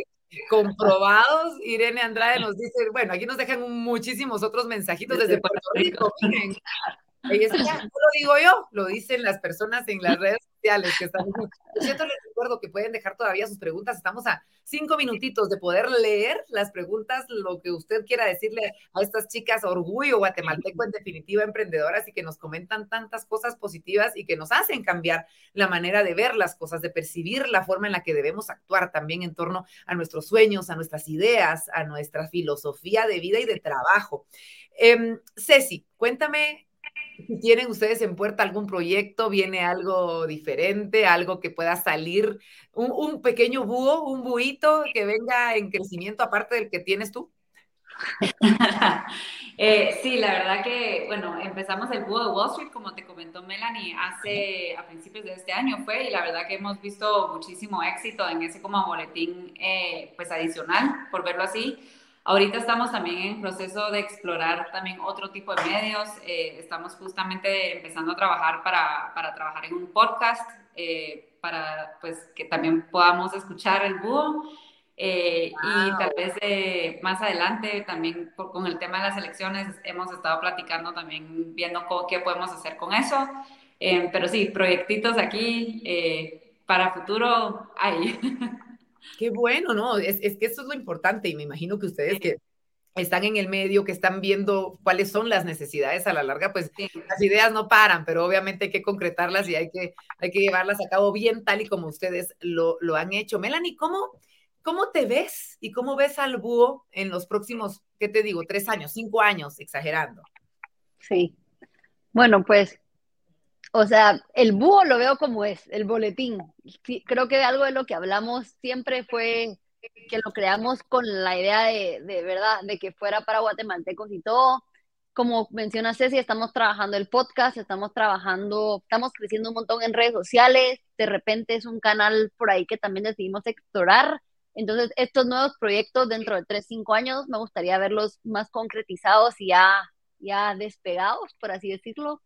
comprobados. Irene Andrade nos dice, bueno, aquí nos dejan muchísimos otros mensajitos desde Puerto Rico. Miren, no lo digo yo, lo dicen las personas en las redes sociales que están. Por cierto, les recuerdo que pueden dejar todavía sus preguntas. Estamos a cinco minutitos de poder leer las preguntas, lo que usted quiera decirle a estas chicas, orgullo guatemalteco, en definitiva, emprendedoras y que nos comentan tantas cosas positivas y que nos hacen cambiar la manera de ver las cosas, de percibir la forma en la que debemos actuar también en torno a nuestros sueños, a nuestras ideas, a nuestra filosofía de vida y de trabajo. Eh, Ceci, cuéntame si tienen ustedes en puerta algún proyecto, viene algo diferente, algo que pueda salir, un, un pequeño búho, un buito que venga en crecimiento aparte del que tienes tú. eh, sí, la verdad que, bueno, empezamos el búho de Wall Street, como te comentó Melanie, hace a principios de este año fue, y la verdad que hemos visto muchísimo éxito en ese como boletín, eh, pues adicional, por verlo así. Ahorita estamos también en proceso de explorar también otro tipo de medios. Eh, estamos justamente empezando a trabajar para, para trabajar en un podcast eh, para pues que también podamos escuchar el búho. Eh, y tal vez más adelante también con el tema de las elecciones hemos estado platicando también viendo qué podemos hacer con eso. pero sí, proyectitos aquí para futuro hay. Qué bueno, ¿no? Es, es, que eso es lo importante y me imagino que ustedes que están en el medio, que están viendo cuáles son las necesidades a la larga, pues las ideas no paran, pero obviamente hay que concretarlas y hay que, hay que llevarlas a cabo bien tal y como ustedes lo, lo han hecho. Melanie, ¿cómo, ¿cómo te ves y cómo ves al búho en los próximos, qué te digo, tres años, cinco años, exagerando? Sí. Bueno, pues, o sea, el búho lo veo como es, el boletín. Creo que algo de lo que hablamos siempre fue que lo creamos con la idea de, de verdad, de que fuera para guatemaltecos y todo. Como menciona Ceci, estamos trabajando el podcast, estamos trabajando, estamos creciendo un montón en redes sociales, de repente es un canal por ahí que también decidimos explorar. Entonces, estos nuevos proyectos dentro de 3, 5 años, me gustaría verlos más concretizados y ya, ya despegados, por así decirlo.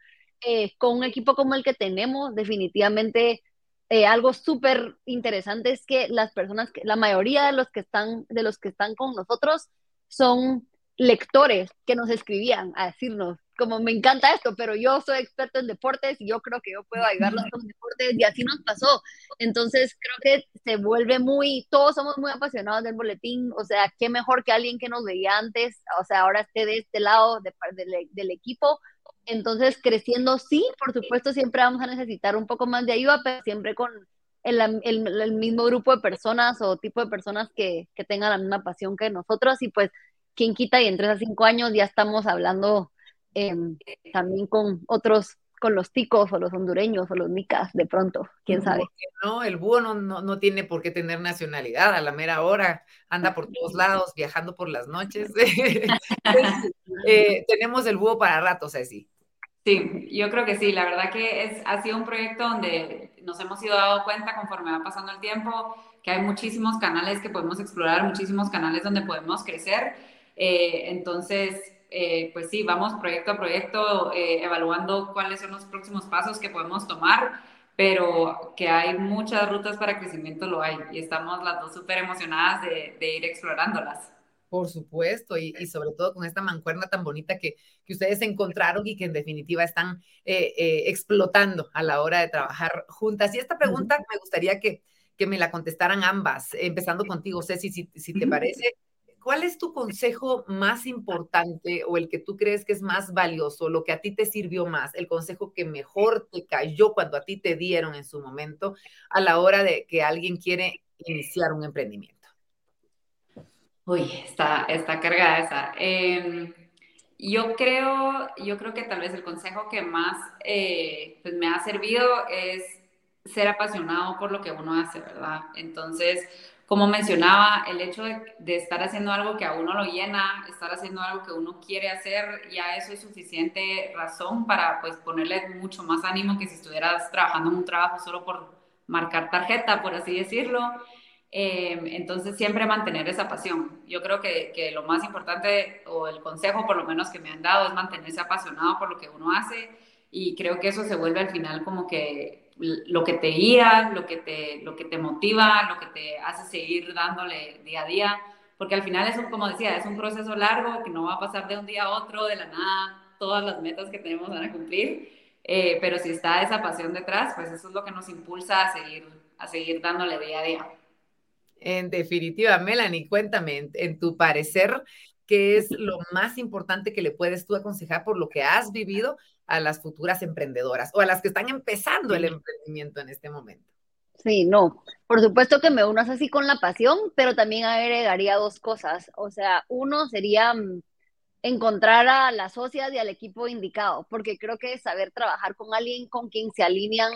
Eh, con un equipo como el que tenemos, definitivamente eh, algo súper interesante es que las personas, que, la mayoría de los que están, de los que están con nosotros son lectores que nos escribían a decirnos, como me encanta esto, pero yo soy experto en deportes y yo creo que yo puedo ayudarlos con deportes y así nos pasó. Entonces creo que se vuelve muy, todos somos muy apasionados del boletín, o sea, qué mejor que alguien que nos veía antes, o sea, ahora esté de este lado de, del equipo entonces, creciendo, sí, por supuesto, siempre vamos a necesitar un poco más de ayuda, pero siempre con el, el, mismo grupo de personas o tipo de personas que, que, tengan la misma pasión que nosotros. Y pues, quien quita, y en tres a cinco años ya estamos hablando em, también con otros, con los ticos o los hondureños o los micas, de pronto, quién sabe. No, el búho no, no, no, tiene por qué tener nacionalidad a la mera hora, anda por todos lados, viajando por las noches. eh, tenemos el búho para rato, Ceci. Sí, yo creo que sí. La verdad que es, ha sido un proyecto donde nos hemos ido dando cuenta conforme va pasando el tiempo que hay muchísimos canales que podemos explorar, muchísimos canales donde podemos crecer. Eh, entonces, eh, pues sí, vamos proyecto a proyecto eh, evaluando cuáles son los próximos pasos que podemos tomar, pero que hay muchas rutas para crecimiento, lo hay. Y estamos las dos súper emocionadas de, de ir explorándolas. Por supuesto, y, sobre todo con esta mancuerna tan bonita que, que, ustedes encontraron y que en definitiva están eh, eh, explotando a la hora de trabajar juntas. Y esta pregunta me gustaría que, que me la contestaran ambas, empezando contigo, Ceci, si, si te parece. ¿Cuál es tu consejo más importante o el que tú crees que es más valioso, lo que a ti te sirvió más, el consejo que mejor te cayó cuando a ti te dieron en su momento a la hora de que alguien quiere iniciar un emprendimiento? Uy, está, está cargada esa. Em, yo creo, yo creo que tal vez el consejo que más eh, pues me ha servido es ser apasionado por lo que uno hace, ¿verdad? Entonces, como mencionaba, el hecho de, estar haciendo algo que a uno lo llena, estar haciendo algo que uno quiere hacer, ya eso es suficiente razón para pues ponerle mucho más ánimo que si estuvieras trabajando en un trabajo solo por marcar tarjeta, por así decirlo. Em, entonces, siempre mantener esa pasión. Yo creo que, que, lo más importante, o el consejo por lo menos que me han dado, es mantenerse apasionado por lo que uno hace. Y creo que eso se vuelve al final como que lo que te guía, lo que te, lo que te motiva, lo que te hace seguir dándole día a día. Porque al final es un, como decía, es un proceso largo que no va a pasar de un día a otro, de la nada, todas las metas que tenemos van a cumplir. Eh, pero si está esa pasión detrás, pues eso es lo que nos impulsa a seguir, a seguir dándole día a día. En definitiva, Melanie, cuéntame, en, tu parecer, ¿qué es lo más importante que le puedes tú aconsejar por lo que has vivido a las futuras emprendedoras o a las que están empezando el emprendimiento en este momento? Sí, no, por supuesto que me unas así con la pasión, pero también agregaría dos cosas. O sea, uno sería mm, encontrar a las socias y al equipo indicado, porque creo que saber trabajar con alguien con quien se alinean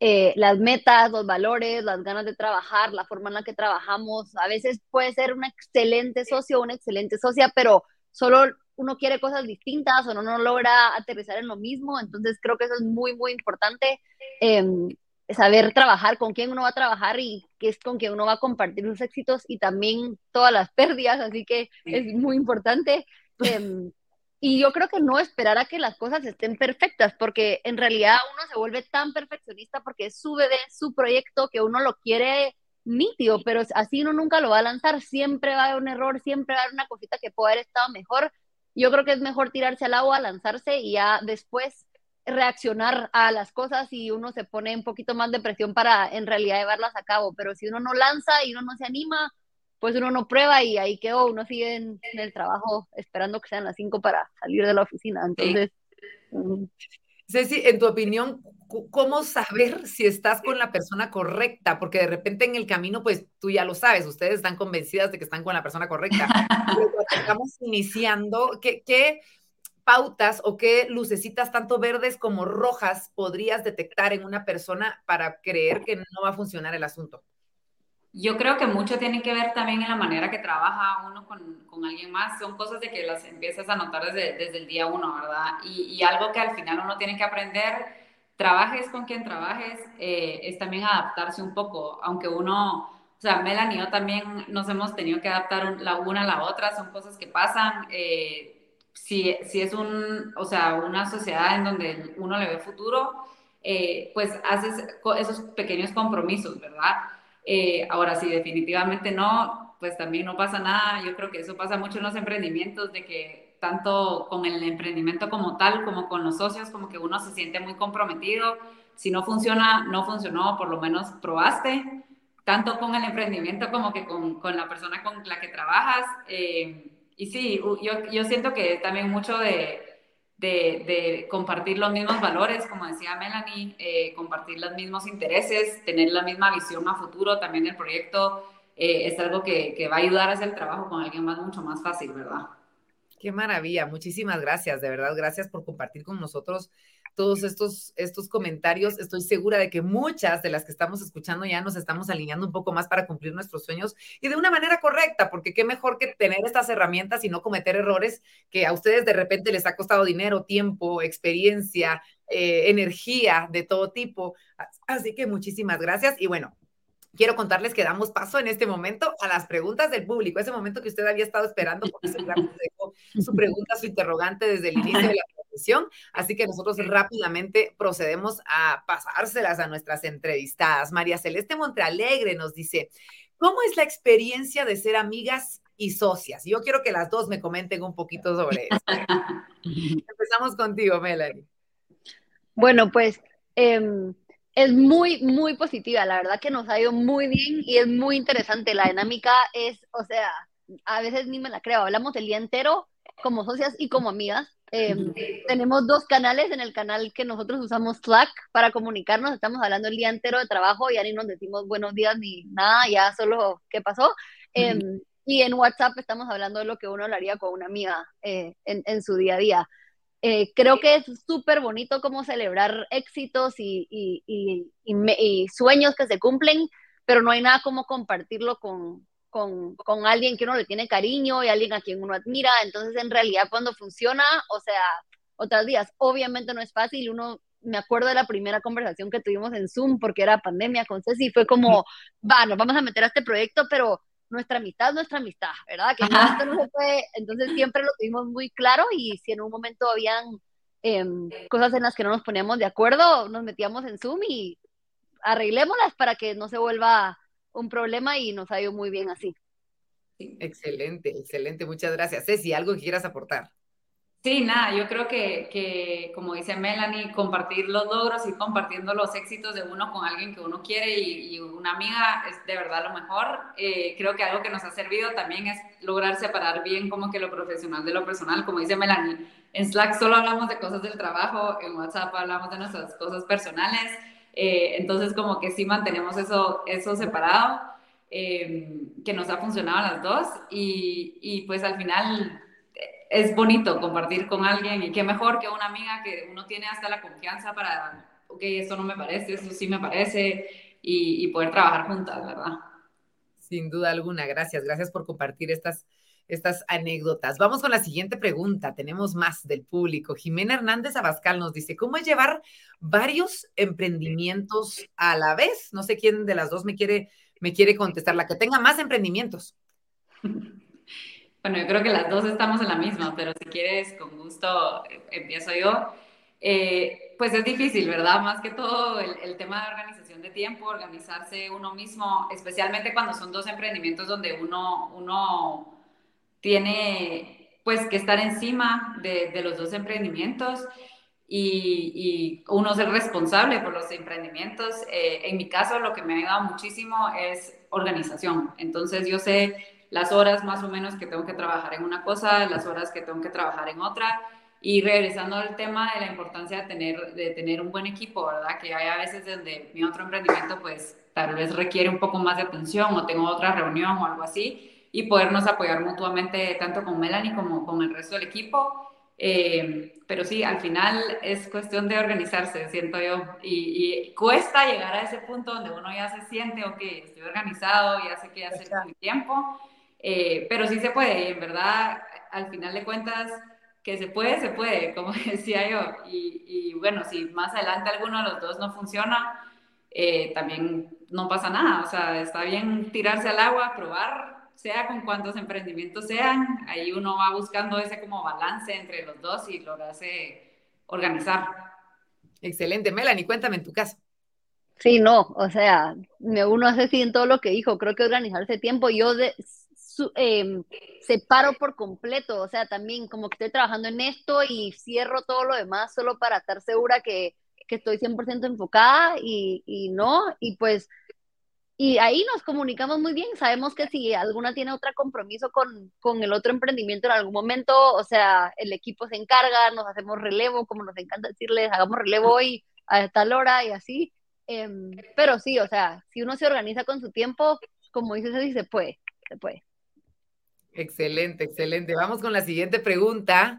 eh, las metas, los valores, las ganas de trabajar, la forma en la que trabajamos. A veces puede ser un excelente socio, una excelente socia, pero solo uno quiere cosas distintas o no, no logra aterrizar en lo mismo. Entonces creo que eso es muy, muy importante. Em, saber trabajar con quién uno va a trabajar y qué es con quién uno va a compartir sus éxitos y también todas las pérdidas, así que es muy importante. Em, y yo creo que no esperar a que las cosas estén perfectas, porque en realidad uno se vuelve tan perfeccionista porque es su bebé, su proyecto, que uno lo quiere nítido, pero así uno nunca lo va a lanzar, siempre va a haber un error, siempre va a haber una cosita que puede haber estado mejor. Yo creo que es mejor tirarse al agua, lanzarse y ya después reaccionar a las cosas y uno se pone un poquito más de presión para en realidad llevarlas a cabo, pero si uno no lanza y uno no se anima, pues uno no prueba y ahí quedó, uno sigue en, el trabajo esperando que sean las 5 para salir de la oficina. Entonces... Mm. Ceci, en tu opinión, ¿cómo saber si estás con la persona correcta? Porque de repente en el camino, pues tú ya lo sabes, ustedes están convencidas de que están con la persona correcta. Pero estamos iniciando, ¿qué, ¿qué, pautas o qué lucecitas, tanto verdes como rojas, podrías detectar en una persona para creer que no va a funcionar el asunto? Yo creo que mucho tiene que ver también en la manera que trabaja uno con, con alguien más. Son cosas de que las empiezas a notar desde, desde el día uno, ¿verdad? Y, y, algo que al final uno tiene que aprender, trabajes con quien trabajes, eh, es también adaptarse un poco, aunque uno, o sea, Melanie y yo también nos hemos tenido que adaptar la una a la otra, son cosas que pasan. Eh, si, si es un, o sea, una sociedad en donde uno le ve futuro, eh, pues haces esos pequeños compromisos, ¿verdad? Eh, ahora, si definitivamente no, pues también no pasa nada. Yo creo que eso pasa mucho en los emprendimientos, de que tanto con el emprendimiento como tal, como con los socios, como que uno se siente muy comprometido. Si no funciona, no funcionó, por lo menos probaste, tanto con el emprendimiento como que con, con la persona con la que trabajas. Eh, y sí, yo, yo siento que también mucho de, de, compartir los mismos valores, como decía Melanie, eh, compartir los mismos intereses, tener la misma visión a futuro también del proyecto, eh, es algo que, que, va a ayudar a hacer el trabajo con alguien más mucho más fácil, ¿verdad? Qué maravilla, muchísimas gracias, de verdad, gracias por compartir con nosotros todos estos, estos comentarios. Estoy segura de que muchas de las que estamos escuchando ya nos estamos alineando un poco más para cumplir nuestros sueños y de una manera correcta, porque qué mejor que tener estas herramientas y no cometer errores que a ustedes de repente les ha costado dinero, tiempo, experiencia, eh, energía de todo tipo. Así que muchísimas gracias y bueno, quiero contarles que damos paso en este momento a las preguntas del público, ese momento que usted había estado esperando, porque dejó su pregunta, su interrogante desde el inicio de la transmisión. Así que nosotros rápidamente procedemos a pasárselas a nuestras entrevistadas. María Celeste Montealegre nos dice, ¿cómo es la experiencia de ser amigas y socias? Yo quiero que las dos me comenten un poquito sobre eso. Empezamos contigo, Melanie. Bueno, pues... Eh, es muy, muy positiva. La verdad que nos ha ido muy bien y es muy interesante. La dinámica es, o sea, a veces ni me la creo. Hablamos el día entero como socias y como amigas. Em, tenemos dos canales. En el canal que nosotros usamos Slack para comunicarnos, estamos hablando el día entero de trabajo, ya ni nos decimos buenos días ni nada, ya solo qué pasó. Em, y en WhatsApp estamos hablando de lo que uno hablaría con una amiga eh, en, en su día a día. Eh, creo que es súper bonito como celebrar éxitos y, y, y, sueños que se cumplen, pero no hay nada como compartirlo con, con, con, alguien que uno le tiene cariño y alguien a quien uno admira. Entonces, en realidad, cuando funciona, o sea, otros días, obviamente no es fácil. Uno, me acuerdo de la primera conversación que tuvimos en Zoom, porque era pandemia con Ceci, fue como, va, nos vamos a meter a este proyecto, pero nuestra amistad, nuestra amistad, ¿verdad? Que no, no se puede, entonces siempre lo tuvimos muy claro y si en un momento habían em, cosas en las que no nos poníamos de acuerdo, nos metíamos en Zoom y arreglémoslas para que no se vuelva un problema y nos ha ido muy bien así. Excelente, excelente, muchas gracias. Ceci, ¿algo que quieras aportar? Sí, nada, yo creo que, que, como dice Melanie, compartir los logros y compartiendo los éxitos de uno con alguien que uno quiere y, una amiga es de verdad lo mejor. Eh, creo que algo que nos ha servido también es lograr separar bien como que lo profesional de lo personal, como dice Melanie. En Slack solo hablamos de cosas del trabajo, en WhatsApp hablamos de nuestras cosas personales, eh, entonces como que sí mantenemos eso, eso separado, eh, que nos ha funcionado a las dos y, y pues al final es bonito compartir con alguien y qué mejor que una amiga que uno tiene hasta la confianza para, ok, eso no me parece, eso sí me parece y, poder trabajar juntas, ¿verdad? Sin duda alguna, gracias, gracias por compartir estas, estas anécdotas. Vamos con la siguiente pregunta, tenemos más del público. Jimena Hernández Abascal nos dice, ¿cómo es llevar varios emprendimientos a la vez? No sé quién de las dos me quiere, me quiere contestar, la que tenga más emprendimientos. Bueno, yo creo que las dos estamos en la misma, pero si quieres, con gusto eh, empiezo yo. Eh, pues es difícil, ¿verdad? Más que todo el, tema de organización de tiempo, organizarse uno mismo, especialmente cuando son dos emprendimientos donde uno, uno tiene pues que estar encima de, los dos emprendimientos. y, uno es el responsable por los emprendimientos. Eh, en mi caso, lo que me ha ayudado muchísimo es organización. Entonces, yo sé las horas más o menos que tengo que trabajar en una cosa, las horas que tengo que trabajar en otra. Y regresando al tema de la importancia de tener, de tener un buen equipo, ¿verdad? Que hay a veces donde mi otro emprendimiento, pues tal vez requiere un poco más de atención o tengo otra reunión o algo así, y podernos apoyar mutuamente tanto con Melanie como con el resto del equipo. Eh, pero sí, al final es cuestión de organizarse, siento yo. Y, cuesta llegar a ese punto donde uno ya se siente, ok, estoy organizado, ya sé qué hacer con mi tiempo. Eh, pero sí se puede, y en verdad, al final de cuentas, que se puede, se puede, como decía yo. Y, y bueno, si más adelante alguno de los dos no funciona, eh, también no pasa nada. O sea, está bien tirarse al agua, probar, sea con cuantos emprendimientos sean, ahí uno va buscando ese como balance entre los dos y lo hace organizar. Excelente. Melanie, cuéntame en tu caso. Sí, no, o sea, me uno hace sí en todo lo que dijo, creo que organizarse tiempo, yo de, em, separo por completo, o sea, también como que estoy trabajando en esto y cierro todo lo demás solo para estar segura que, que estoy 100% enfocada y, y no, y pues y ahí nos comunicamos muy bien. Sabemos que si alguna tiene otro compromiso con, con, el otro emprendimiento en algún momento, o sea, el equipo se encarga, nos hacemos relevo, como nos encanta decirles, hagamos relevo hoy a tal hora y así. Em, pero sí, o sea, si uno se organiza con su tiempo, como dices, sí se puede, se puede. Excelente, excelente. Vamos con la siguiente pregunta.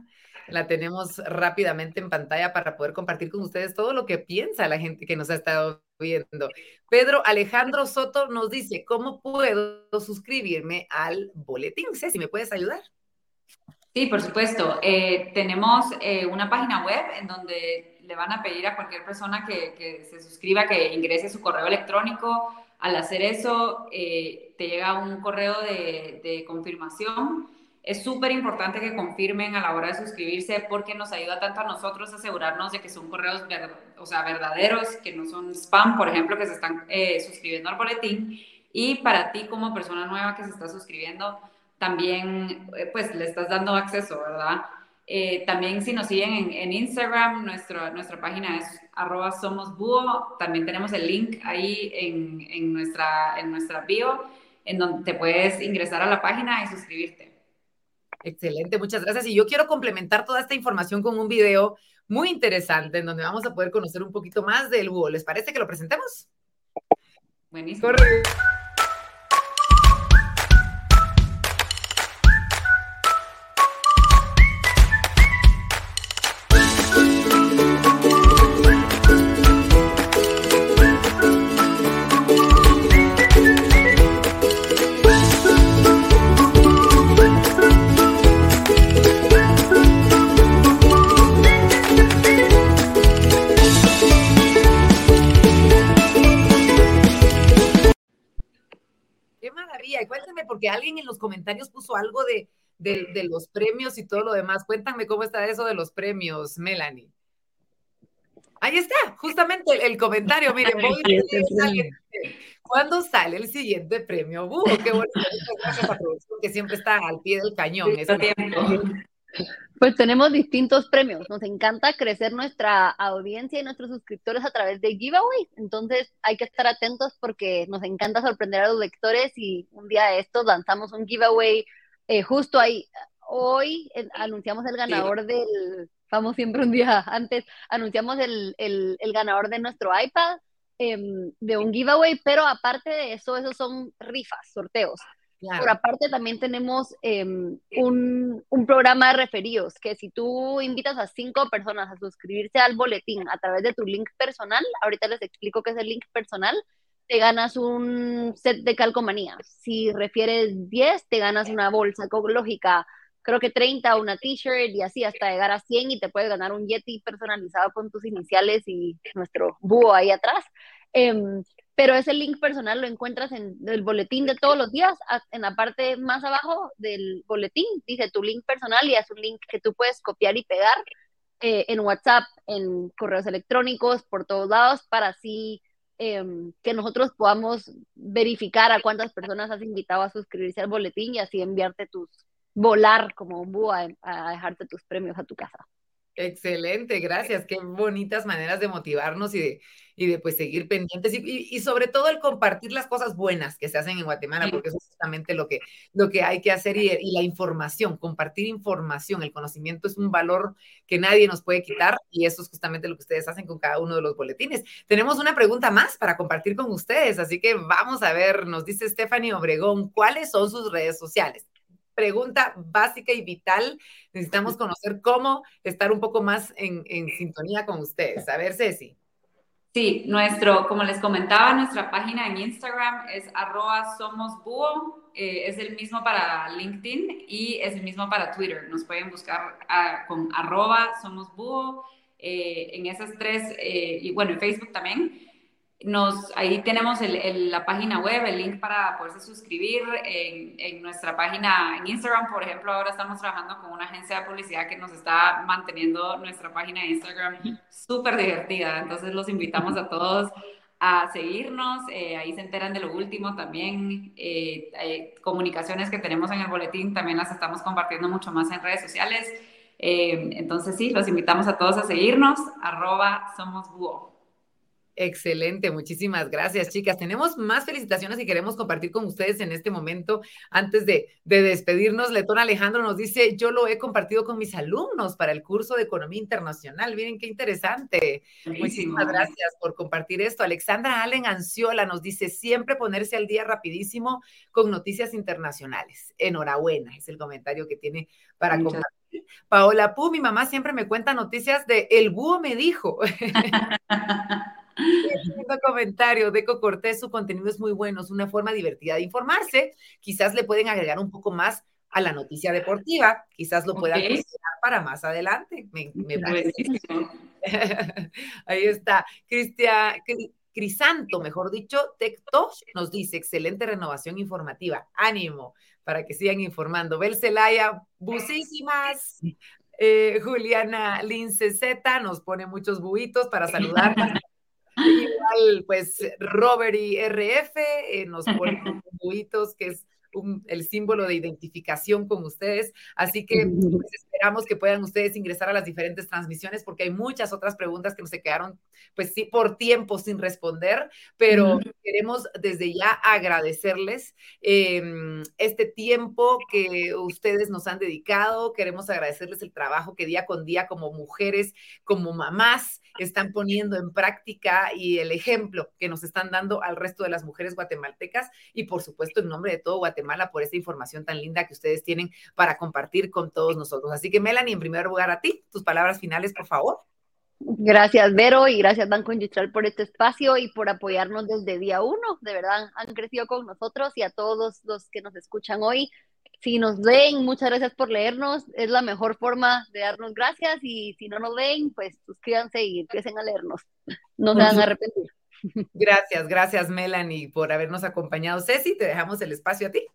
La tenemos rápidamente en pantalla para poder compartir con ustedes todo lo que piensa la gente que nos ha estado viendo. Pedro Alejandro Soto nos dice, ¿cómo puedo suscribirme al boletín? Si me puedes ayudar. Sí, por supuesto. Eh, tenemos eh, una página web en donde le van a pedir a cualquier persona que, se suscriba que ingrese su correo electrónico. Al hacer eso, eh, te llega un correo de, de confirmación es súper importante que confirmen a la hora de suscribirse porque nos ayuda tanto a nosotros a asegurarnos de que son correos o sea, verdaderos, que no son spam, por ejemplo, que se están eh, suscribiendo al boletín. Y para ti como persona nueva que se está suscribiendo, también eh, pues le estás dando acceso, ¿verdad? Eh, también si nos siguen en, Instagram, nuestra, nuestra página es arroba somosbúho. También tenemos el link ahí en, en, nuestra, en nuestra bio, en donde te puedes ingresar a la página y suscribirte. Excelente, muchas gracias. Y yo quiero complementar toda esta información con un video muy interesante en donde vamos a poder conocer un poquito más del búho. ¿Les parece que lo presentemos? Buenísimo. porque alguien en los comentarios puso algo de, de, los premios y todo lo demás. Cuéntame cómo está eso de los premios, Melanie. Ahí está, justamente el, comentario. Miren, voy ¿cuándo sale el siguiente premio? Uh, qué bueno. Gracias a producción que siempre está al pie del cañón. Pues tenemos distintos premios. Nos encanta crecer nuestra audiencia y nuestros suscriptores a través de giveaways. Entonces hay que estar atentos porque nos encanta sorprender a los lectores y un día de estos lanzamos un giveaway eh, justo ahí. Hoy eh, anunciamos el ganador del, vamos siempre un día antes, anunciamos el, el, el ganador de nuestro iPad em, de un giveaway, pero aparte de eso, esos son rifas, sorteos. Por aparte también tenemos em, un, un, programa de referidos, que si tú invitas a cinco personas a suscribirse al boletín a través de tu link personal, ahorita les explico qué es el link personal, te ganas un set de calcomanía. Si refieres 10, te ganas una bolsa ecológica, creo que 30, una t-shirt y así hasta llegar a 100 y te puedes ganar un Yeti personalizado con tus iniciales y nuestro búho ahí atrás. Em, pero ese link personal lo encuentras en el boletín de todos los días, en la parte más abajo del boletín, dice tu link personal y es un link que tú puedes copiar y pegar eh, en WhatsApp, en correos electrónicos, por todos lados, para así em, que nosotros podamos verificar a cuántas personas has invitado a suscribirse al boletín y así enviarte tus, volar como un búho a, a dejarte tus premios a tu casa. Excelente, gracias. Qué bonitas maneras de motivarnos y de, y de pues seguir pendientes y, sobre todo el compartir las cosas buenas que se hacen en Guatemala, porque eso es justamente lo que, lo que hay que hacer y, y, la información, compartir información, el conocimiento es un valor que nadie nos puede quitar y eso es justamente lo que ustedes hacen con cada uno de los boletines. Tenemos una pregunta más para compartir con ustedes, así que vamos a ver, nos dice Stephanie Obregón, ¿cuáles son sus redes sociales? Pregunta básica y vital. Necesitamos conocer cómo estar un poco más en, sintonía con ustedes. A ver, Ceci. Sí, nuestro, como les comentaba, nuestra página en Instagram es arroba somos eh, es el mismo para LinkedIn y es el mismo para Twitter. Nos pueden buscar ah, con arroba somos eh, en esas tres, eh, y bueno, en Facebook también. Nos, ahí tenemos la página web, el link para poderse suscribir en, nuestra página en Instagram. Por ejemplo, ahora estamos trabajando con una agencia de publicidad que nos está manteniendo nuestra página de Instagram súper divertida. Entonces los invitamos a todos a seguirnos. Eh, ahí se enteran de lo último también. Eh, comunicaciones que tenemos en el boletín también las estamos compartiendo mucho más en redes sociales. Eh, entonces sí, los invitamos a todos a seguirnos. Arroba somos Excelente, muchísimas gracias, chicas. Tenemos más felicitaciones y queremos compartir con ustedes en este momento. Antes de, despedirnos, Letón Alejandro nos dice, yo lo he compartido con mis alumnos para el curso de Economía Internacional. Miren qué interesante. Muchísimas gracias por compartir esto. Alexandra Allen Anciola nos dice, siempre ponerse al día rapidísimo con noticias internacionales. Enhorabuena, es el comentario que tiene para compartir. Paola Pu, mi mamá siempre me cuenta noticias de El búho me dijo. Segundo comentario, Deco Cortés, su contenido es muy bueno, es una forma divertida de informarse. Quizás le pueden agregar un poco más a la noticia deportiva, quizás lo puedan okay. para más adelante. Me, Ahí está. Cristian, Crisanto, mejor dicho, Tecto nos dice, excelente renovación informativa. Ánimo para que sigan informando. Bel Celaya, busísimas. Eh, Juliana Lince Z nos pone muchos buitos para saludar. Igual, pues Robert y RF eh, nos ponen buitos, que es el símbolo de identificación con ustedes. Así que pues, esperamos que puedan ustedes ingresar a las diferentes transmisiones porque hay muchas otras preguntas que nos se quedaron, pues sí, por tiempo sin responder, pero queremos desde ya agradecerles em, este tiempo que ustedes nos han dedicado. Queremos agradecerles el trabajo que día con día como mujeres, como mamás, están poniendo en práctica y el ejemplo que nos están dando al resto de las mujeres guatemaltecas y por supuesto en nombre de todo Guatemala por esta información tan linda que ustedes tienen para compartir con todos nosotros. Así que Melanie, en primer lugar a ti, tus palabras finales, por favor. Gracias, Vero, y gracias, Banco Industrial, por este espacio y por apoyarnos desde día uno. De verdad, han crecido con nosotros y a todos los que nos escuchan hoy si nos leen, muchas gracias por leernos. Es la mejor forma de darnos gracias. Y si no nos leen, pues suscríbanse y empiecen a leernos. No se van a arrepentir. Gracias, gracias Melanie por habernos acompañado. Ceci, te dejamos el espacio a ti.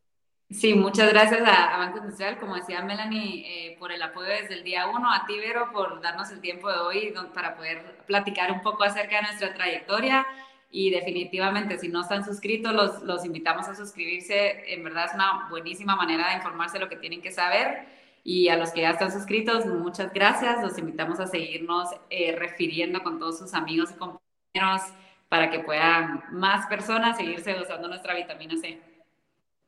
Sí, muchas gracias a, Banco Industrial, como decía Melanie, eh, por el apoyo desde el día uno, a ti, Vero, por darnos el tiempo de hoy para poder platicar un poco acerca de nuestra trayectoria y definitivamente si no están suscritos, los, los invitamos a suscribirse. En verdad es una buenísima manera de informarse lo que tienen que saber. Y a los que ya están suscritos, muchas gracias. Los invitamos a seguirnos eh, refiriendo con todos sus amigos y compañeros para que puedan más personas seguirse usando nuestra vitamina C.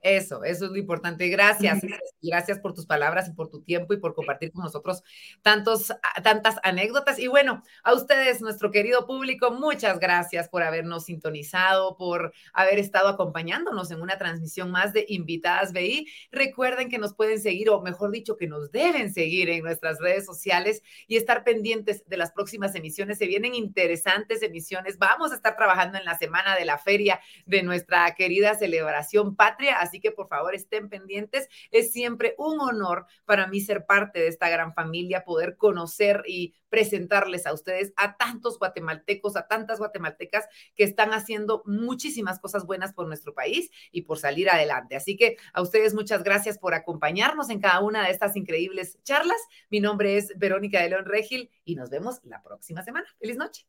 Eso, eso es lo importante. Gracias. Gracias por tus palabras y por tu tiempo y por compartir con nosotros tantos, tantas anécdotas. Y bueno, a ustedes, nuestro querido público, muchas gracias por habernos sintonizado, por haber estado acompañándonos en una transmisión más de Invitadas BI. Recuerden que nos pueden seguir, o mejor dicho, que nos deben seguir en nuestras redes sociales y estar pendientes de las próximas emisiones. Se vienen interesantes emisiones. Vamos a estar trabajando en la semana de la feria de nuestra querida celebración patria Así que por favor estén pendientes. Es siempre un honor para mí ser parte de esta gran familia, poder conocer y presentarles a ustedes a tantos guatemaltecos, a tantas guatemaltecas que están haciendo muchísimas cosas buenas por nuestro país y por salir adelante. Así que a ustedes muchas gracias por acompañarnos en cada una de estas increíbles charlas. Mi nombre es Verónica de León Regil y nos vemos la próxima semana. Feliz noche.